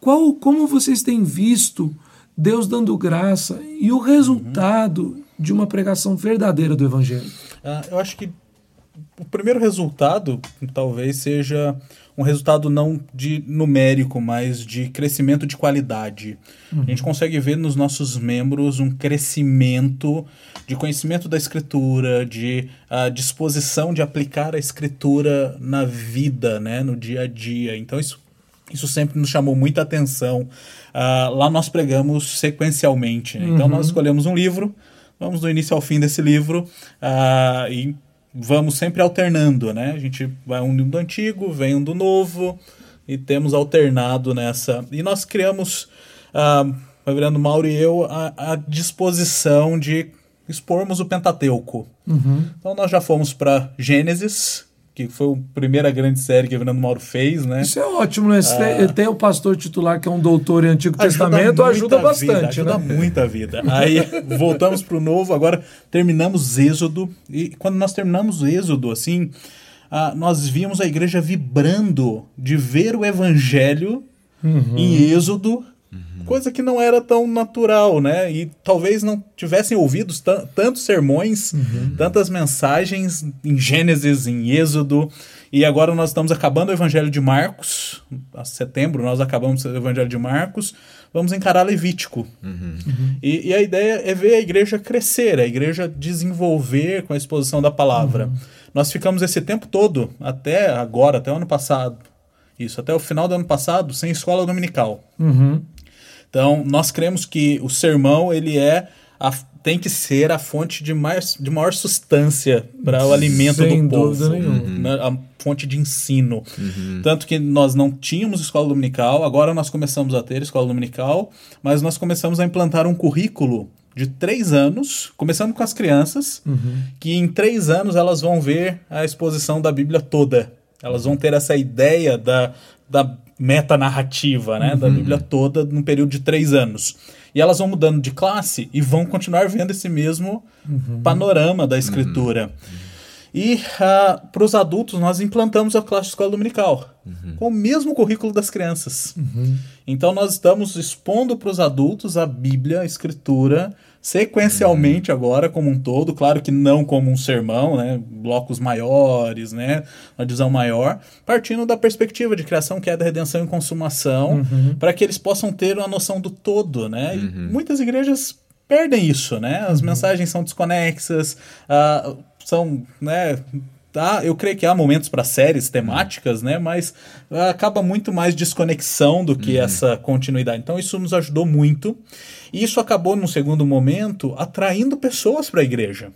[SPEAKER 2] qual, como vocês têm visto Deus dando graça e o resultado uhum. de uma pregação verdadeira do Evangelho?
[SPEAKER 3] Ah, eu acho que o primeiro resultado talvez seja um resultado não de numérico, mas de crescimento de qualidade. Uhum. A gente consegue ver nos nossos membros um crescimento de conhecimento da escritura, de uh, disposição de aplicar a escritura na vida, né, no dia a dia. Então isso isso sempre nos chamou muita atenção. Uh, lá nós pregamos sequencialmente. Né? Então uhum. nós escolhemos um livro, vamos do início ao fim desse livro uh, e vamos sempre alternando, né? A gente vai um do antigo, vem um do novo e temos alternado nessa. E nós criamos, uh, o Reverendo Mauro e eu, a, a disposição de expormos o Pentateuco. Uhum. Então nós já fomos para Gênesis, que foi a primeira grande série que o Fernando Mauro fez, né?
[SPEAKER 2] Isso é ótimo, né? Ah, tem o pastor titular que é um doutor em Antigo ajuda Testamento, ajuda bastante. Vida,
[SPEAKER 3] ajuda né? muita vida. Aí [LAUGHS] voltamos para o Novo, agora terminamos Êxodo, e quando nós terminamos o Êxodo, assim, ah, nós víamos a igreja vibrando de ver o evangelho
[SPEAKER 2] Uhum.
[SPEAKER 3] em Êxodo, coisa que não era tão natural, né? E talvez não tivessem ouvido tan- tantos sermões, tantas mensagens em Gênesis, em Êxodo. E agora nós estamos acabando o Evangelho de Marcos. A setembro nós acabamos o Evangelho de Marcos. Vamos encarar Levítico. E, e a ideia é ver a igreja crescer, a igreja desenvolver com a exposição da palavra. Nós ficamos esse tempo todo, até agora, até o ano passado, isso, até o final do ano passado, sem escola dominical.
[SPEAKER 2] Uhum.
[SPEAKER 3] Então, nós cremos que o sermão, ele é a- tem que ser a fonte de, mais, de maior substância para o alimento
[SPEAKER 2] Sem
[SPEAKER 3] do povo.
[SPEAKER 2] nenhuma.
[SPEAKER 3] né? A fonte de ensino. Tanto que nós não tínhamos escola dominical, agora nós começamos a ter escola dominical, mas nós começamos a implantar um currículo de três anos, começando com as crianças, que em três anos elas vão ver a exposição da Bíblia toda. Elas vão ter essa ideia da, da metanarrativa, né? Da Bíblia toda num período de três anos. E elas vão mudando de classe e vão continuar vendo esse mesmo panorama da escritura. E para os adultos, nós implantamos a classe de escola dominical, com o mesmo currículo das crianças. Então, nós estamos expondo para os adultos a Bíblia, a Escritura, sequencialmente agora, como um todo. Claro que não como um sermão, né? blocos maiores, né? uma divisão maior, partindo da perspectiva de criação, queda, redenção e consumação, para que eles possam ter uma noção do todo. Né? E muitas igrejas perdem isso, né? As mensagens são desconexas, ah, são, né? Tá, eu creio que há momentos para séries temáticas, né? Mas acaba muito mais desconexão do que essa continuidade. Então isso nos ajudou muito. E isso acabou, num segundo momento, atraindo pessoas para a igreja.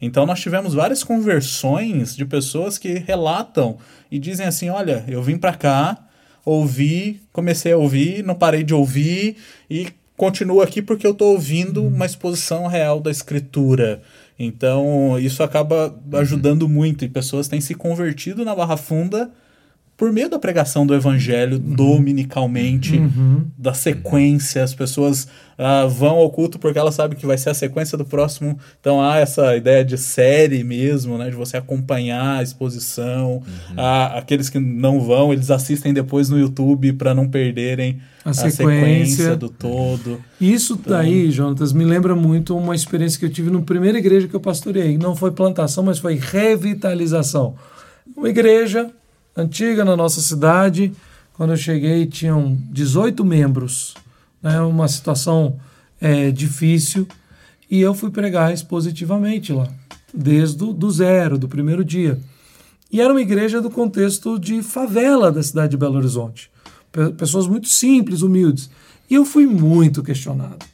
[SPEAKER 3] Então nós tivemos várias conversões de pessoas que relatam e dizem assim: olha, eu vim para cá, ouvi, comecei a ouvir, não parei de ouvir e continuo aqui porque eu estou ouvindo uma exposição real da escritura. Então, isso acaba ajudando muito e pessoas têm se convertido na Barra Funda por meio da pregação do evangelho dominicalmente, da sequência. As pessoas ah, vão ao culto porque elas sabem que vai ser a sequência do próximo. Então há essa ideia de série mesmo, né? De você acompanhar a exposição. Ah, aqueles que não vão, eles assistem depois no YouTube para não perderem
[SPEAKER 2] A
[SPEAKER 3] a,
[SPEAKER 2] sequência.
[SPEAKER 3] sequência do todo.
[SPEAKER 2] Isso daí, Jonatas, me lembra muito uma experiência que eu tive na primeira igreja que eu pastoreei. Não foi plantação, mas foi revitalização. Uma igreja antiga na nossa cidade. Quando eu cheguei, tinham 18 membros. Né? Uma situação é, difícil. E eu fui pregar expositivamente lá, desde do zero, do primeiro dia. E era uma igreja do contexto de favela da cidade de Belo Horizonte. Pe- Pessoas muito simples, humildes. E eu fui muito questionado.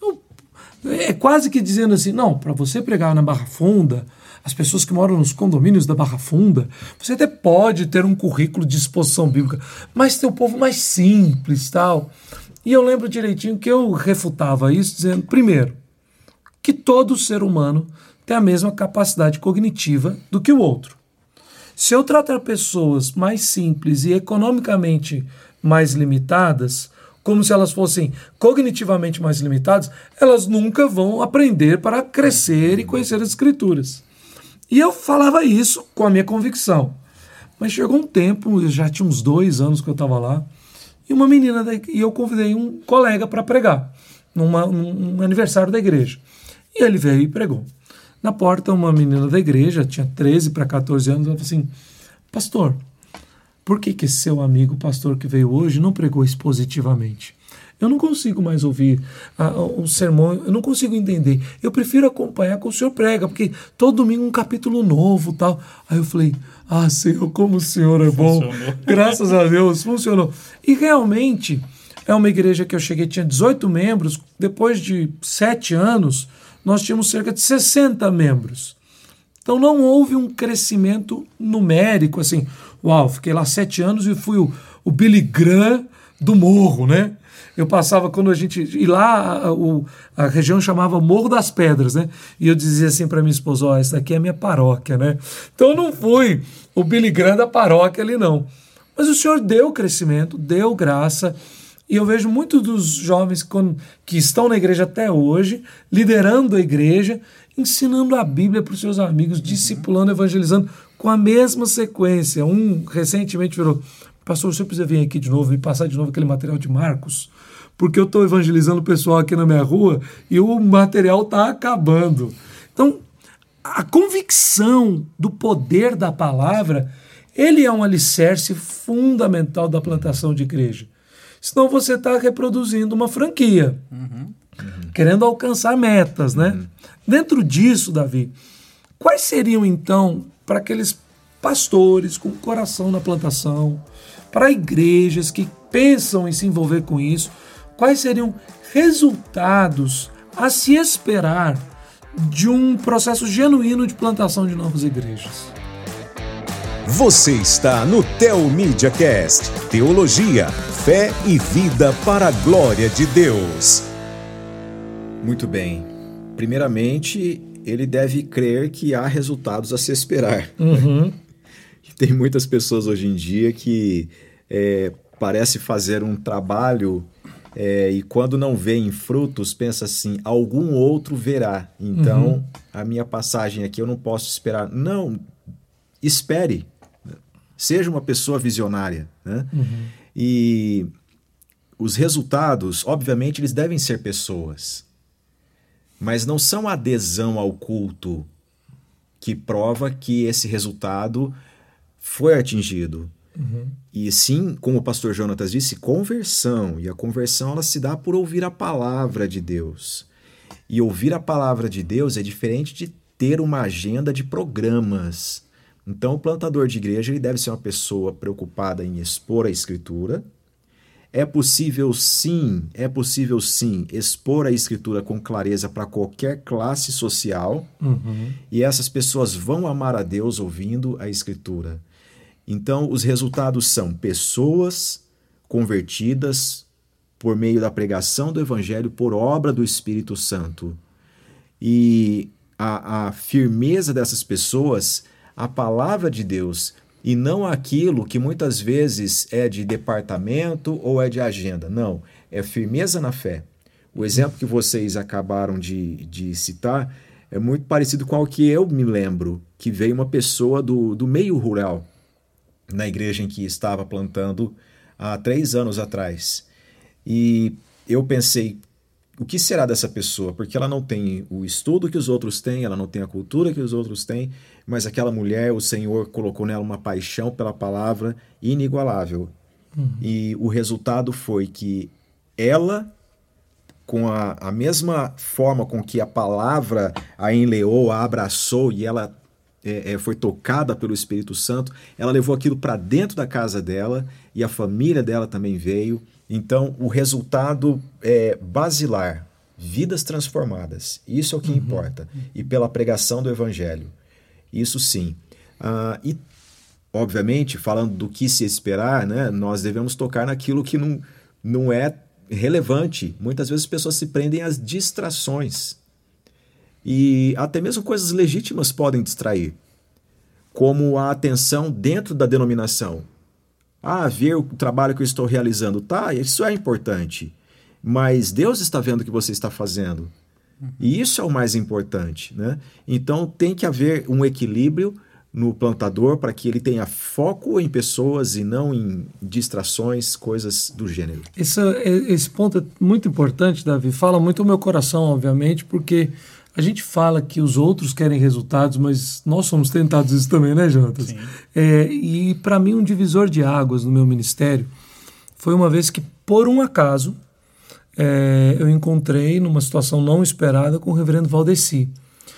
[SPEAKER 2] Eu- é quase que dizendo assim: não, para você pregar na Barra Funda, as pessoas que moram nos condomínios da Barra Funda, você até pode ter um currículo de exposição bíblica, mas tem o povo mais simples tal. E eu lembro direitinho que eu refutava isso dizendo, primeiro, que todo ser humano tem a mesma capacidade cognitiva do que o outro. Se eu tratar pessoas mais simples e economicamente mais limitadas, como se elas fossem cognitivamente mais limitadas, elas nunca vão aprender para crescer e conhecer as escrituras. E eu falava isso com a minha convicção. Mas chegou um tempo, já tinha uns dois anos que eu estava lá, e uma menina, da, e eu convidei um colega para pregar, numa, num aniversário da igreja. E ele veio e pregou. Na porta, uma menina da igreja, tinha 13 para 14 anos, ela falou assim: Pastor, por que, que seu amigo, pastor que veio hoje, não pregou expositivamente? Eu não consigo mais ouvir ah, o sermão, eu não consigo entender. Eu prefiro acompanhar com o senhor prega, porque todo domingo um capítulo novo tal. Aí eu falei, ah, Senhor, como o senhor é bom.
[SPEAKER 3] Funcionou. [LAUGHS]
[SPEAKER 2] Graças a Deus, funcionou. E realmente é uma igreja que eu cheguei, tinha 18 membros, depois de sete anos, nós tínhamos cerca de 60 membros. Então não houve um crescimento numérico, assim, uau, fiquei lá sete anos e fui o, o Billy Graham do morro, né? Eu passava quando a gente. E lá a, o- a região chamava Morro das Pedras, né? E eu dizia assim para minha esposa: Ó, essa aqui é a minha paróquia, né? Então eu não fui o Billy Graham da paróquia ali, não. Mas o Senhor deu crescimento, deu graça. E eu vejo muitos dos jovens que estão na igreja até hoje, liderando a igreja, ensinando a Bíblia para os seus amigos, uhum. discipulando, evangelizando, com a mesma sequência. Um recentemente virou: Pastor, você precisa vir aqui de novo e passar de novo aquele material de Marcos, porque eu estou evangelizando o pessoal aqui na minha rua e o material está acabando. Então, a convicção do poder da palavra, ele é um alicerce fundamental da plantação de igreja. Senão você está reproduzindo uma franquia, uhum. Uhum. querendo alcançar metas, né? Uhum. Dentro disso, Davi, quais seriam então para aqueles pastores com coração na plantação, para igrejas que pensam em se envolver com isso, quais seriam resultados a se esperar de um processo genuíno de plantação de novas igrejas?
[SPEAKER 1] Você está no Tel Media Cast, teologia, fé e vida para a glória de Deus.
[SPEAKER 4] Muito bem. Primeiramente, ele deve crer que há resultados a se esperar.
[SPEAKER 2] Uhum. [LAUGHS]
[SPEAKER 4] Tem muitas pessoas hoje em dia que é, parece fazer um trabalho é, e quando não vê frutos, pensa assim: algum outro verá. Então, uhum. a minha passagem aqui eu não posso esperar. Não, espere. Seja uma pessoa visionária. Né?
[SPEAKER 2] Uhum.
[SPEAKER 4] E os resultados, obviamente, eles devem ser pessoas, mas não são adesão ao culto que prova que esse resultado foi atingido.
[SPEAKER 2] Uhum.
[SPEAKER 4] E sim, como o pastor Jonatas disse, conversão. E a conversão ela se dá por ouvir a palavra de Deus. E ouvir a palavra de Deus é diferente de ter uma agenda de programas. Então, o plantador de igreja ele deve ser uma pessoa preocupada em expor a escritura. É possível sim, é possível sim expor a escritura com clareza para qualquer classe social.
[SPEAKER 2] Uhum.
[SPEAKER 4] E essas pessoas vão amar a Deus ouvindo a escritura. Então, os resultados são pessoas convertidas por meio da pregação do evangelho por obra do Espírito Santo. E a, a firmeza dessas pessoas a palavra de Deus e não aquilo que muitas vezes é de departamento ou é de agenda. Não, é firmeza na fé. O exemplo que vocês acabaram de, de citar é muito parecido com o que eu me lembro, que veio uma pessoa do, do meio rural na igreja em que estava plantando há três anos atrás. E eu pensei, o que será dessa pessoa? Porque ela não tem o estudo que os outros têm, ela não tem a cultura que os outros têm, mas aquela mulher, o Senhor colocou nela uma paixão pela palavra inigualável.
[SPEAKER 2] Uhum.
[SPEAKER 4] E o resultado foi que ela, com a, a mesma forma com que a palavra a enleou, a abraçou e ela é, é, foi tocada pelo Espírito Santo, ela levou aquilo para dentro da casa dela e a família dela também veio então, o resultado é basilar, vidas transformadas. Isso é o que uhum. importa. E pela pregação do evangelho. Isso sim. Ah, e, obviamente, falando do que se esperar, né, nós devemos tocar naquilo que não, não é relevante. Muitas vezes as pessoas se prendem às distrações. E até mesmo coisas legítimas podem distrair, como a atenção dentro da denominação. Ah, ver o trabalho que eu estou realizando. Tá, isso é importante. Mas Deus está vendo o que você está fazendo. E isso é o mais importante. Né? Então tem que haver um equilíbrio no plantador para que ele tenha foco em pessoas e não em distrações, coisas do gênero.
[SPEAKER 2] Esse, esse ponto é muito importante, Davi. Fala muito o meu coração, obviamente, porque a gente fala que os outros querem resultados, mas nós somos tentados isso também, né, Jonas? É, e para mim, um divisor de águas no meu ministério foi uma vez que, por um acaso, é, eu encontrei numa situação não esperada com o reverendo Valdeci.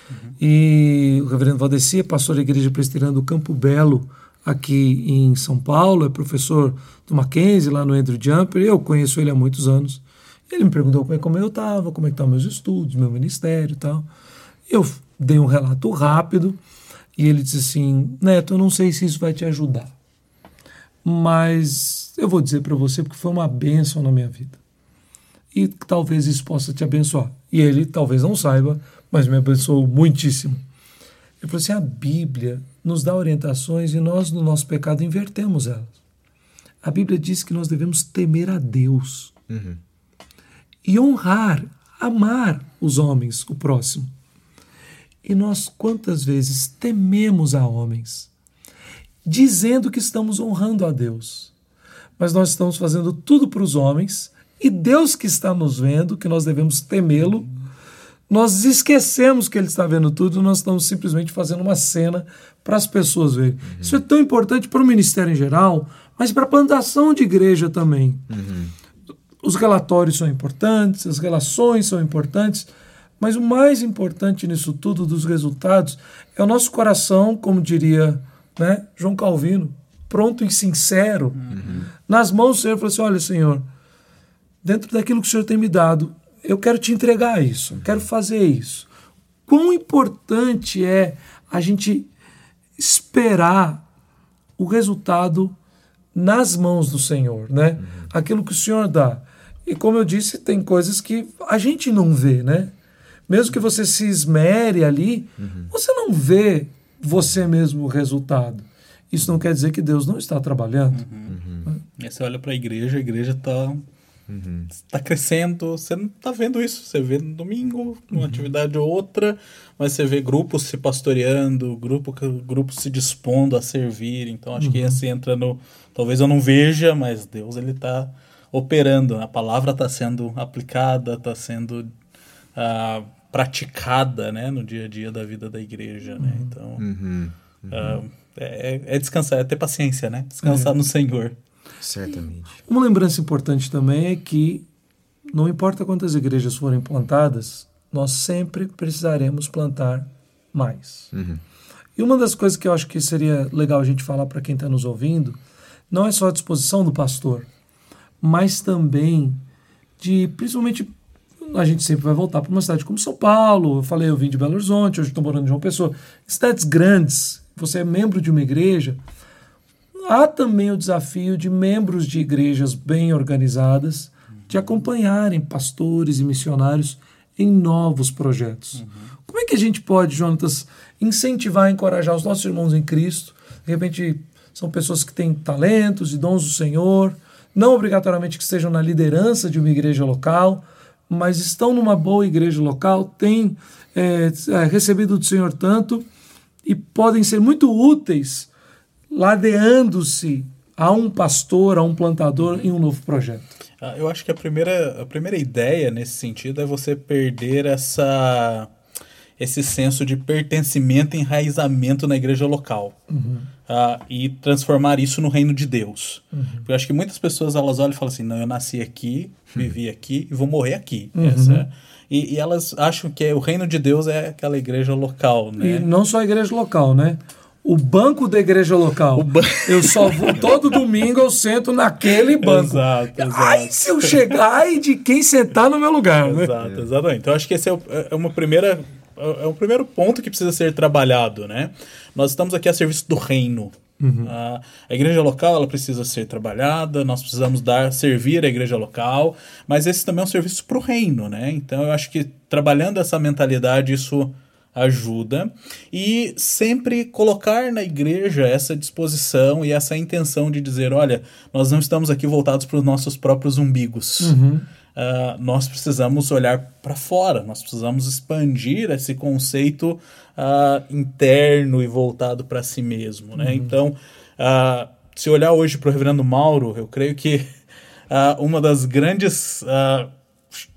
[SPEAKER 2] Uhum. E o reverendo Valdeci é pastor da igreja presbiteriana do Campo Belo, aqui em São Paulo, é professor do Mackenzie, lá no Andrew Jumper. Eu conheço ele há muitos anos. Ele me perguntou como é, como eu estava, como é que estavam meus estudos, meu ministério e tal. Eu dei um relato rápido e ele disse assim: Neto, eu não sei se isso vai te ajudar, mas eu vou dizer para você porque foi uma bênção na minha vida. E talvez isso possa te abençoar. E ele talvez não saiba, mas me abençoou muitíssimo. Ele falou assim: a Bíblia nos dá orientações e nós, no nosso pecado, invertemos elas. A Bíblia diz que nós devemos temer a Deus Uhum. E honrar, amar os homens, o próximo. E nós quantas vezes tememos a homens, dizendo que estamos honrando a Deus. Mas nós estamos fazendo tudo para os homens e Deus que está nos vendo, que nós devemos temê-lo, nós esquecemos que Ele está vendo tudo, nós estamos simplesmente fazendo uma cena para as pessoas verem. Uhum. Isso é tão importante para o ministério em geral, mas para a plantação de igreja também. Uhum. Os relatórios são importantes, as relações são importantes, mas o mais importante nisso tudo, dos resultados, é o nosso coração, como diria né, João Calvino, pronto e sincero, uhum. nas mãos do Senhor. Falou assim: olha, Senhor, dentro daquilo que o Senhor tem me dado, eu quero te entregar isso, quero fazer isso. Quão importante é a gente esperar o resultado nas mãos do Senhor, né? Uhum. Aquilo que o Senhor dá. E como eu disse, tem coisas que a gente não vê, né? Mesmo que você se esmere ali, uhum. você não vê você mesmo o resultado. Isso não quer dizer que Deus não está trabalhando.
[SPEAKER 3] Uhum. Né? E você olha para a igreja, a igreja está Uhum. Está crescendo, você não está vendo isso. Você vê no domingo, uma uhum. atividade ou outra, mas você vê grupos se pastoreando, grupo, grupos se dispondo a servir. Então acho uhum. que esse entra no. Talvez eu não veja, mas Deus ele está operando. A palavra está sendo aplicada, está sendo uh, praticada né, no dia a dia da vida da igreja. Né? Uhum. Então. Uh, é, é, descansar, é ter paciência, né? Descansar é. no Senhor.
[SPEAKER 4] Certamente.
[SPEAKER 2] Uma lembrança importante também é que, não importa quantas igrejas forem plantadas, nós sempre precisaremos plantar mais. Uhum. E uma das coisas que eu acho que seria legal a gente falar para quem está nos ouvindo, não é só a disposição do pastor, mas também de, principalmente, a gente sempre vai voltar para uma cidade como São Paulo. Eu falei, eu vim de Belo Horizonte, hoje estou morando em João Pessoa. Cidades grandes, você é membro de uma igreja, há também o desafio de membros de igrejas bem organizadas de acompanharem pastores e missionários em novos projetos. Uhum. Como é que a gente pode, Jonatas, incentivar, encorajar os nossos irmãos em Cristo? De repente, são pessoas que têm talentos e dons do Senhor, não obrigatoriamente que estejam na liderança de uma igreja local, mas estão numa boa igreja local, têm é, é, recebido do Senhor tanto e podem ser muito úteis ladeando-se a um pastor, a um plantador em um novo projeto?
[SPEAKER 3] Ah, eu acho que a primeira, a primeira ideia nesse sentido é você perder essa esse senso de pertencimento e enraizamento na igreja local. Uhum. Uh, e transformar isso no reino de Deus. Uhum. Porque eu acho que muitas pessoas elas olham e falam assim: não, eu nasci aqui, vivi aqui e vou morrer aqui. Uhum. Essa, é e, e, elas acham que o reino de Deus é aquela igreja local. Né?
[SPEAKER 2] E não só a igreja local, né? o banco da igreja local. Ban... Eu só vou todo domingo eu sento naquele banco.
[SPEAKER 3] Exato, [LAUGHS] exato.
[SPEAKER 2] Ai, se eu chegar e de quem sentar no meu lugar,
[SPEAKER 3] né? Exato, exatamente. Então acho que esse é, é, é uma primeira é o primeiro ponto que precisa ser trabalhado, né? Nós estamos aqui a serviço do reino. Uhum. A, a, igreja local ela precisa ser trabalhada, nós precisamos dar servir a igreja local, mas esse também é um serviço para o reino, né? Então eu acho que trabalhando essa mentalidade isso ajuda e sempre colocar na igreja essa disposição e essa intenção de dizer, olha, nós não estamos aqui voltados para os nossos próprios umbigos. Uhum. Uh, nós precisamos olhar para fora, nós precisamos expandir esse conceito uh, interno e voltado para si mesmo. Né? Uhum. Então, uh, se olhar hoje para o reverendo Mauro, eu creio que uma das grandes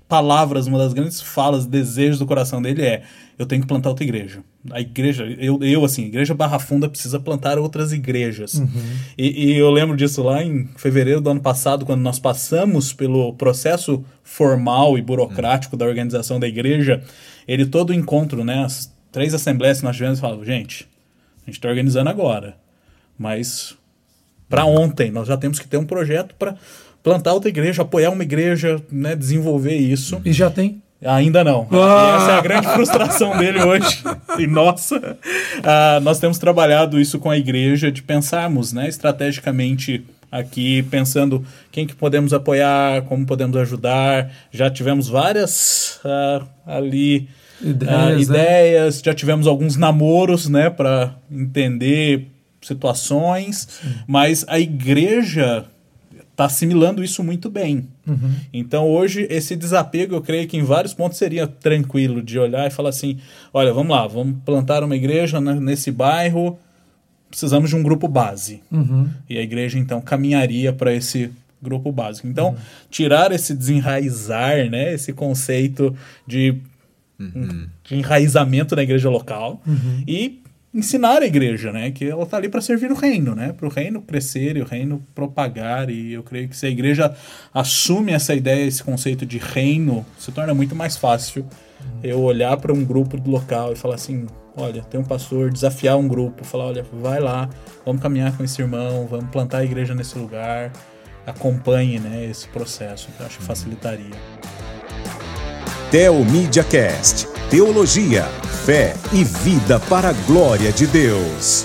[SPEAKER 3] palavras, uma das grandes falas, desejos do coração dele é: eu tenho que plantar outra igreja. A igreja, eu, eu assim, igreja Barra Funda precisa plantar outras igrejas. Uhum. E, e, eu lembro disso lá em fevereiro do ano passado, quando nós passamos pelo processo formal e burocrático uhum. da organização da igreja. Ele todo encontro, né, as três assembleias que nós tivemos, falava: gente, a gente está organizando agora, mas para ontem nós já temos que ter um projeto para plantar outra igreja, apoiar uma igreja, né, desenvolver isso.
[SPEAKER 2] E já tem?
[SPEAKER 3] Ainda não. Ah! essa é a grande frustração dele hoje. E nossa, uh, nós temos trabalhado isso com a igreja de pensarmos, né, estrategicamente aqui, pensando quem que podemos apoiar, como podemos ajudar. Já tivemos várias uh, ali ideias, uh, ideias né? já tivemos alguns namoros, né, para entender situações, Sim. mas a igreja tá assimilando isso muito bem.
[SPEAKER 2] Uhum.
[SPEAKER 3] Então hoje esse desapego eu creio que em vários pontos seria tranquilo de olhar e falar assim, olha, vamos lá, vamos plantar uma igreja nesse bairro, precisamos de um grupo base.
[SPEAKER 2] Uhum.
[SPEAKER 3] E a igreja então caminharia para esse grupo básico. Então, uhum. tirar esse desenraizar, né, esse conceito de,
[SPEAKER 4] uhum.
[SPEAKER 3] de enraizamento na igreja local
[SPEAKER 2] uhum.
[SPEAKER 3] e ensinar a igreja, né? Que ela está ali para servir o reino, né? Para o reino crescer e o reino propagar. E eu creio que se a igreja assume essa ideia, esse conceito de reino, se torna muito mais fácil eu olhar para um grupo do local e falar assim: olha, tem um pastor, desafiar um grupo, falar: olha, vai lá, vamos caminhar com esse irmão, vamos plantar a igreja nesse lugar. Acompanhe né, esse processo, eu acho que facilitaria.
[SPEAKER 1] Teomídia Cast Teologia, fé e vida para a glória de Deus.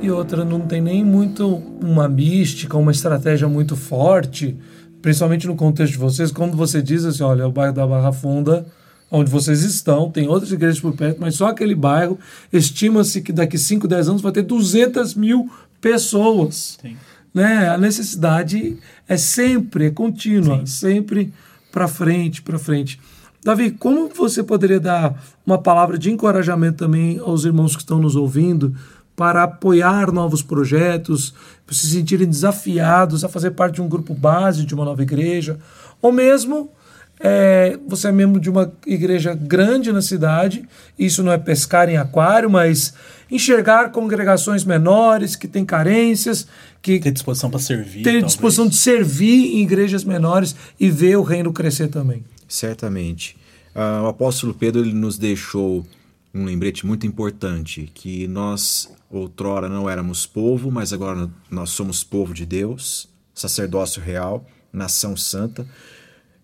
[SPEAKER 2] E outra, não tem nem muito uma mística, uma estratégia muito forte, principalmente no contexto de vocês, quando você diz assim, olha, o bairro da Barra Funda, onde vocês estão, tem outras igrejas por perto, mas só aquele bairro, estima-se que daqui 5, 10 anos vai ter 200 mil pessoas.
[SPEAKER 3] Sim.
[SPEAKER 2] Né? A necessidade é sempre, é contínua,
[SPEAKER 3] Sim.
[SPEAKER 2] sempre para frente, para frente. Davi, como você poderia dar uma palavra de encorajamento também aos irmãos que estão nos ouvindo para apoiar novos projetos, para se sentirem desafiados a fazer parte de um grupo base de uma nova igreja, ou mesmo é, você é membro de uma igreja grande na cidade, isso não é pescar em aquário, mas enxergar congregações menores que têm carências, que
[SPEAKER 3] ter disposição para servir,
[SPEAKER 2] ter disposição de servir em igrejas menores e ver o reino crescer também.
[SPEAKER 4] Certamente. Uh, o apóstolo Pedro ele nos deixou um lembrete muito importante, que nós outrora não éramos povo, mas agora nós somos povo de Deus, sacerdócio real, nação santa,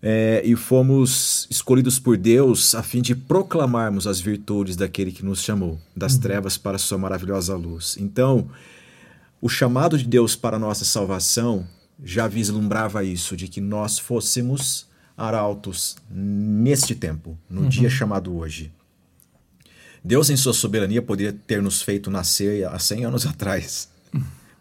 [SPEAKER 4] é, e fomos escolhidos por Deus a fim de proclamarmos as virtudes daquele que nos chamou, das uhum. trevas para a sua maravilhosa luz. Então, o chamado de Deus para a nossa salvação já vislumbrava isso, de que nós fôssemos arautos neste tempo, no uhum. dia chamado hoje. Deus, em sua soberania, poderia ter nos feito nascer há 100 anos [LAUGHS] atrás,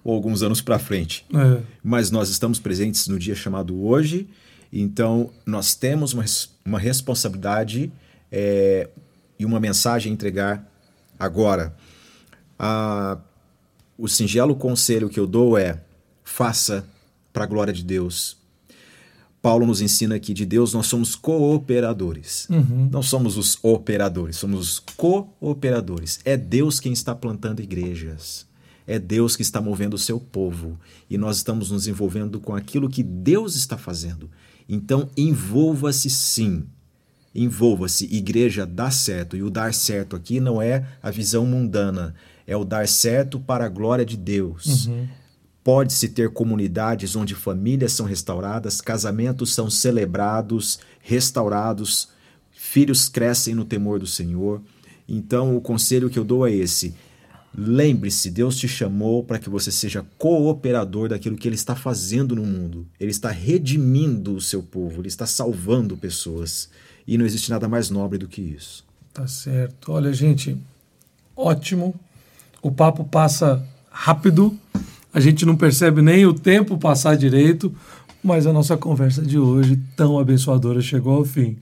[SPEAKER 4] ou alguns anos para frente.
[SPEAKER 2] É.
[SPEAKER 4] Mas nós estamos presentes no dia chamado hoje, então nós temos uma, uma responsabilidade é, e uma mensagem a entregar agora. Ah, o singelo conselho que eu dou é: faça para a glória de Deus, Paulo nos ensina que de Deus nós somos cooperadores.
[SPEAKER 2] Uhum.
[SPEAKER 4] Não somos os operadores, somos os cooperadores. É Deus quem está plantando igrejas. É Deus que está movendo o seu povo. E nós estamos nos envolvendo com aquilo que Deus está fazendo. Então, envolva-se sim. Envolva-se. Igreja dá certo. E o dar certo aqui não é a visão mundana. É o dar certo para a glória de Deus.
[SPEAKER 2] Uhum.
[SPEAKER 4] Pode-se ter comunidades onde famílias são restauradas, casamentos são celebrados, restaurados, filhos crescem no temor do Senhor. Então, o conselho que eu dou é esse: lembre-se, Deus te chamou para que você seja cooperador daquilo que Ele está fazendo no mundo. Ele está redimindo o seu povo, Ele está salvando pessoas. E não existe nada mais nobre do que isso.
[SPEAKER 2] Tá certo. Olha, gente, ótimo. O papo passa rápido a gente não percebe nem o tempo passar direito, mas a nossa conversa de hoje, tão abençoadora, chegou ao fim.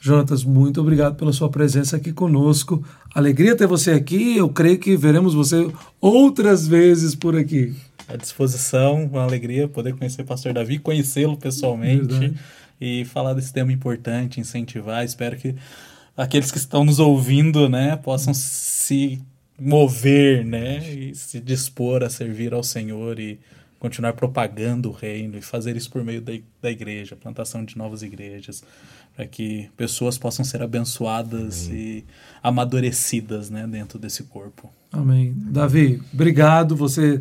[SPEAKER 2] Jonatas, muito obrigado pela sua presença aqui conosco. Alegria ter você aqui. Eu creio que veremos você outras vezes por aqui.
[SPEAKER 3] À disposição, uma alegria poder conhecer o pastor Davi, conhecê-lo pessoalmente
[SPEAKER 2] Verdade.
[SPEAKER 3] e falar desse tema importante, incentivar. Espero que aqueles que estão nos ouvindo, né, possam se mover, né? E se dispor a servir ao Senhor e continuar propagando o reino e fazer isso por meio da, da igreja, plantação de novas igrejas, para que pessoas possam ser abençoadas Amém. e amadurecidas, né, dentro desse corpo.
[SPEAKER 2] Amém. Davi, obrigado. Você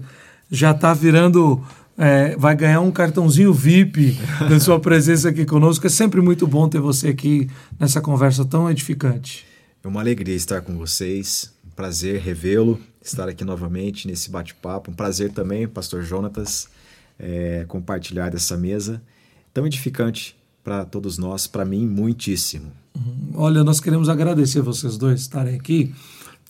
[SPEAKER 2] já está virando é, vai ganhar um cartãozinho VIP da sua [LAUGHS] presença aqui conosco. É sempre muito bom ter você aqui nessa conversa tão edificante.
[SPEAKER 4] É uma alegria estar com vocês prazer revê-lo, estar aqui novamente nesse bate-papo. Um prazer também, Pastor Jonatas, é, compartilhar dessa mesa tão edificante para todos nós, para mim, muitíssimo.
[SPEAKER 2] Uhum. Olha, nós queremos agradecer vocês dois estarem aqui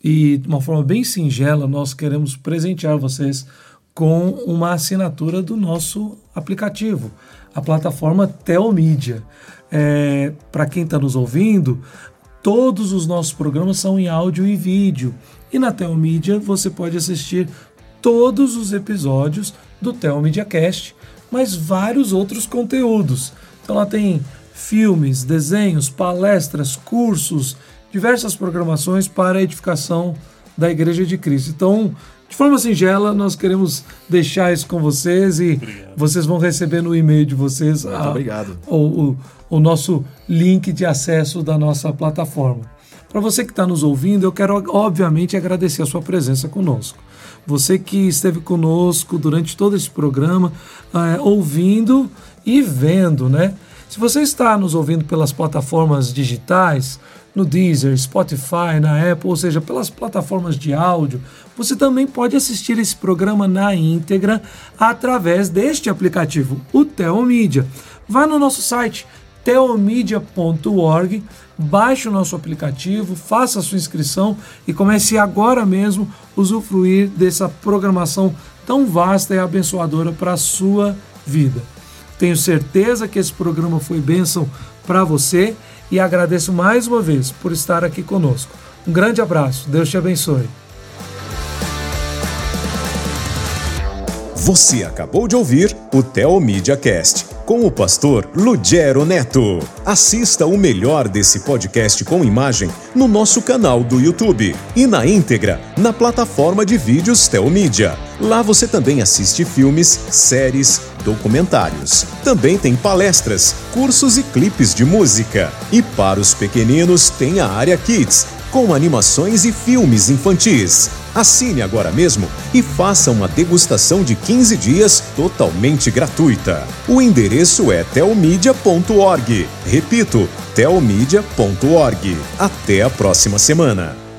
[SPEAKER 2] e, de uma forma bem singela, nós queremos presentear vocês com uma assinatura do nosso aplicativo, a plataforma Telmídia. É, Para quem está nos ouvindo, todos os nossos programas são em áudio e vídeo. E na Telmídia você pode assistir todos os episódios do Telmídia Cast, mas vários outros conteúdos. Então lá tem filmes, desenhos, palestras, cursos, diversas programações para a edificação da Igreja de Cristo. Então, de forma singela, nós queremos deixar isso com vocês e obrigado. vocês vão receber no e-mail de vocês
[SPEAKER 5] a, obrigado.
[SPEAKER 2] O, o, o nosso link de acesso da nossa plataforma. Para você que está nos ouvindo, eu quero obviamente agradecer a sua presença conosco. Você que esteve conosco durante todo esse programa, é, ouvindo e vendo, né? Se você está nos ouvindo pelas plataformas digitais, no Deezer, Spotify, na Apple, ou seja, pelas plataformas de áudio, você também pode assistir esse programa na íntegra através deste aplicativo, o Teomídia. Vá no nosso site teomedia.org, baixe o nosso aplicativo, faça a sua inscrição e comece agora mesmo a usufruir dessa programação tão vasta e abençoadora para a sua vida. Tenho certeza que esse programa foi bênção para você e agradeço mais uma vez por estar aqui conosco. Um grande abraço, Deus te abençoe.
[SPEAKER 4] Você acabou de ouvir o Teomídia Cast com o pastor Lugero Neto. Assista o melhor desse podcast com imagem no nosso canal do YouTube e na íntegra na plataforma de vídeos Teomídia. Lá você também assiste filmes, séries, documentários. Também tem palestras, cursos e clipes de música. E para os pequeninos tem a área Kids, com animações e filmes infantis. Assine agora mesmo e faça uma degustação de 15 dias totalmente gratuita. O endereço é telmedia.org. Repito, telmedia.org. Até a próxima semana.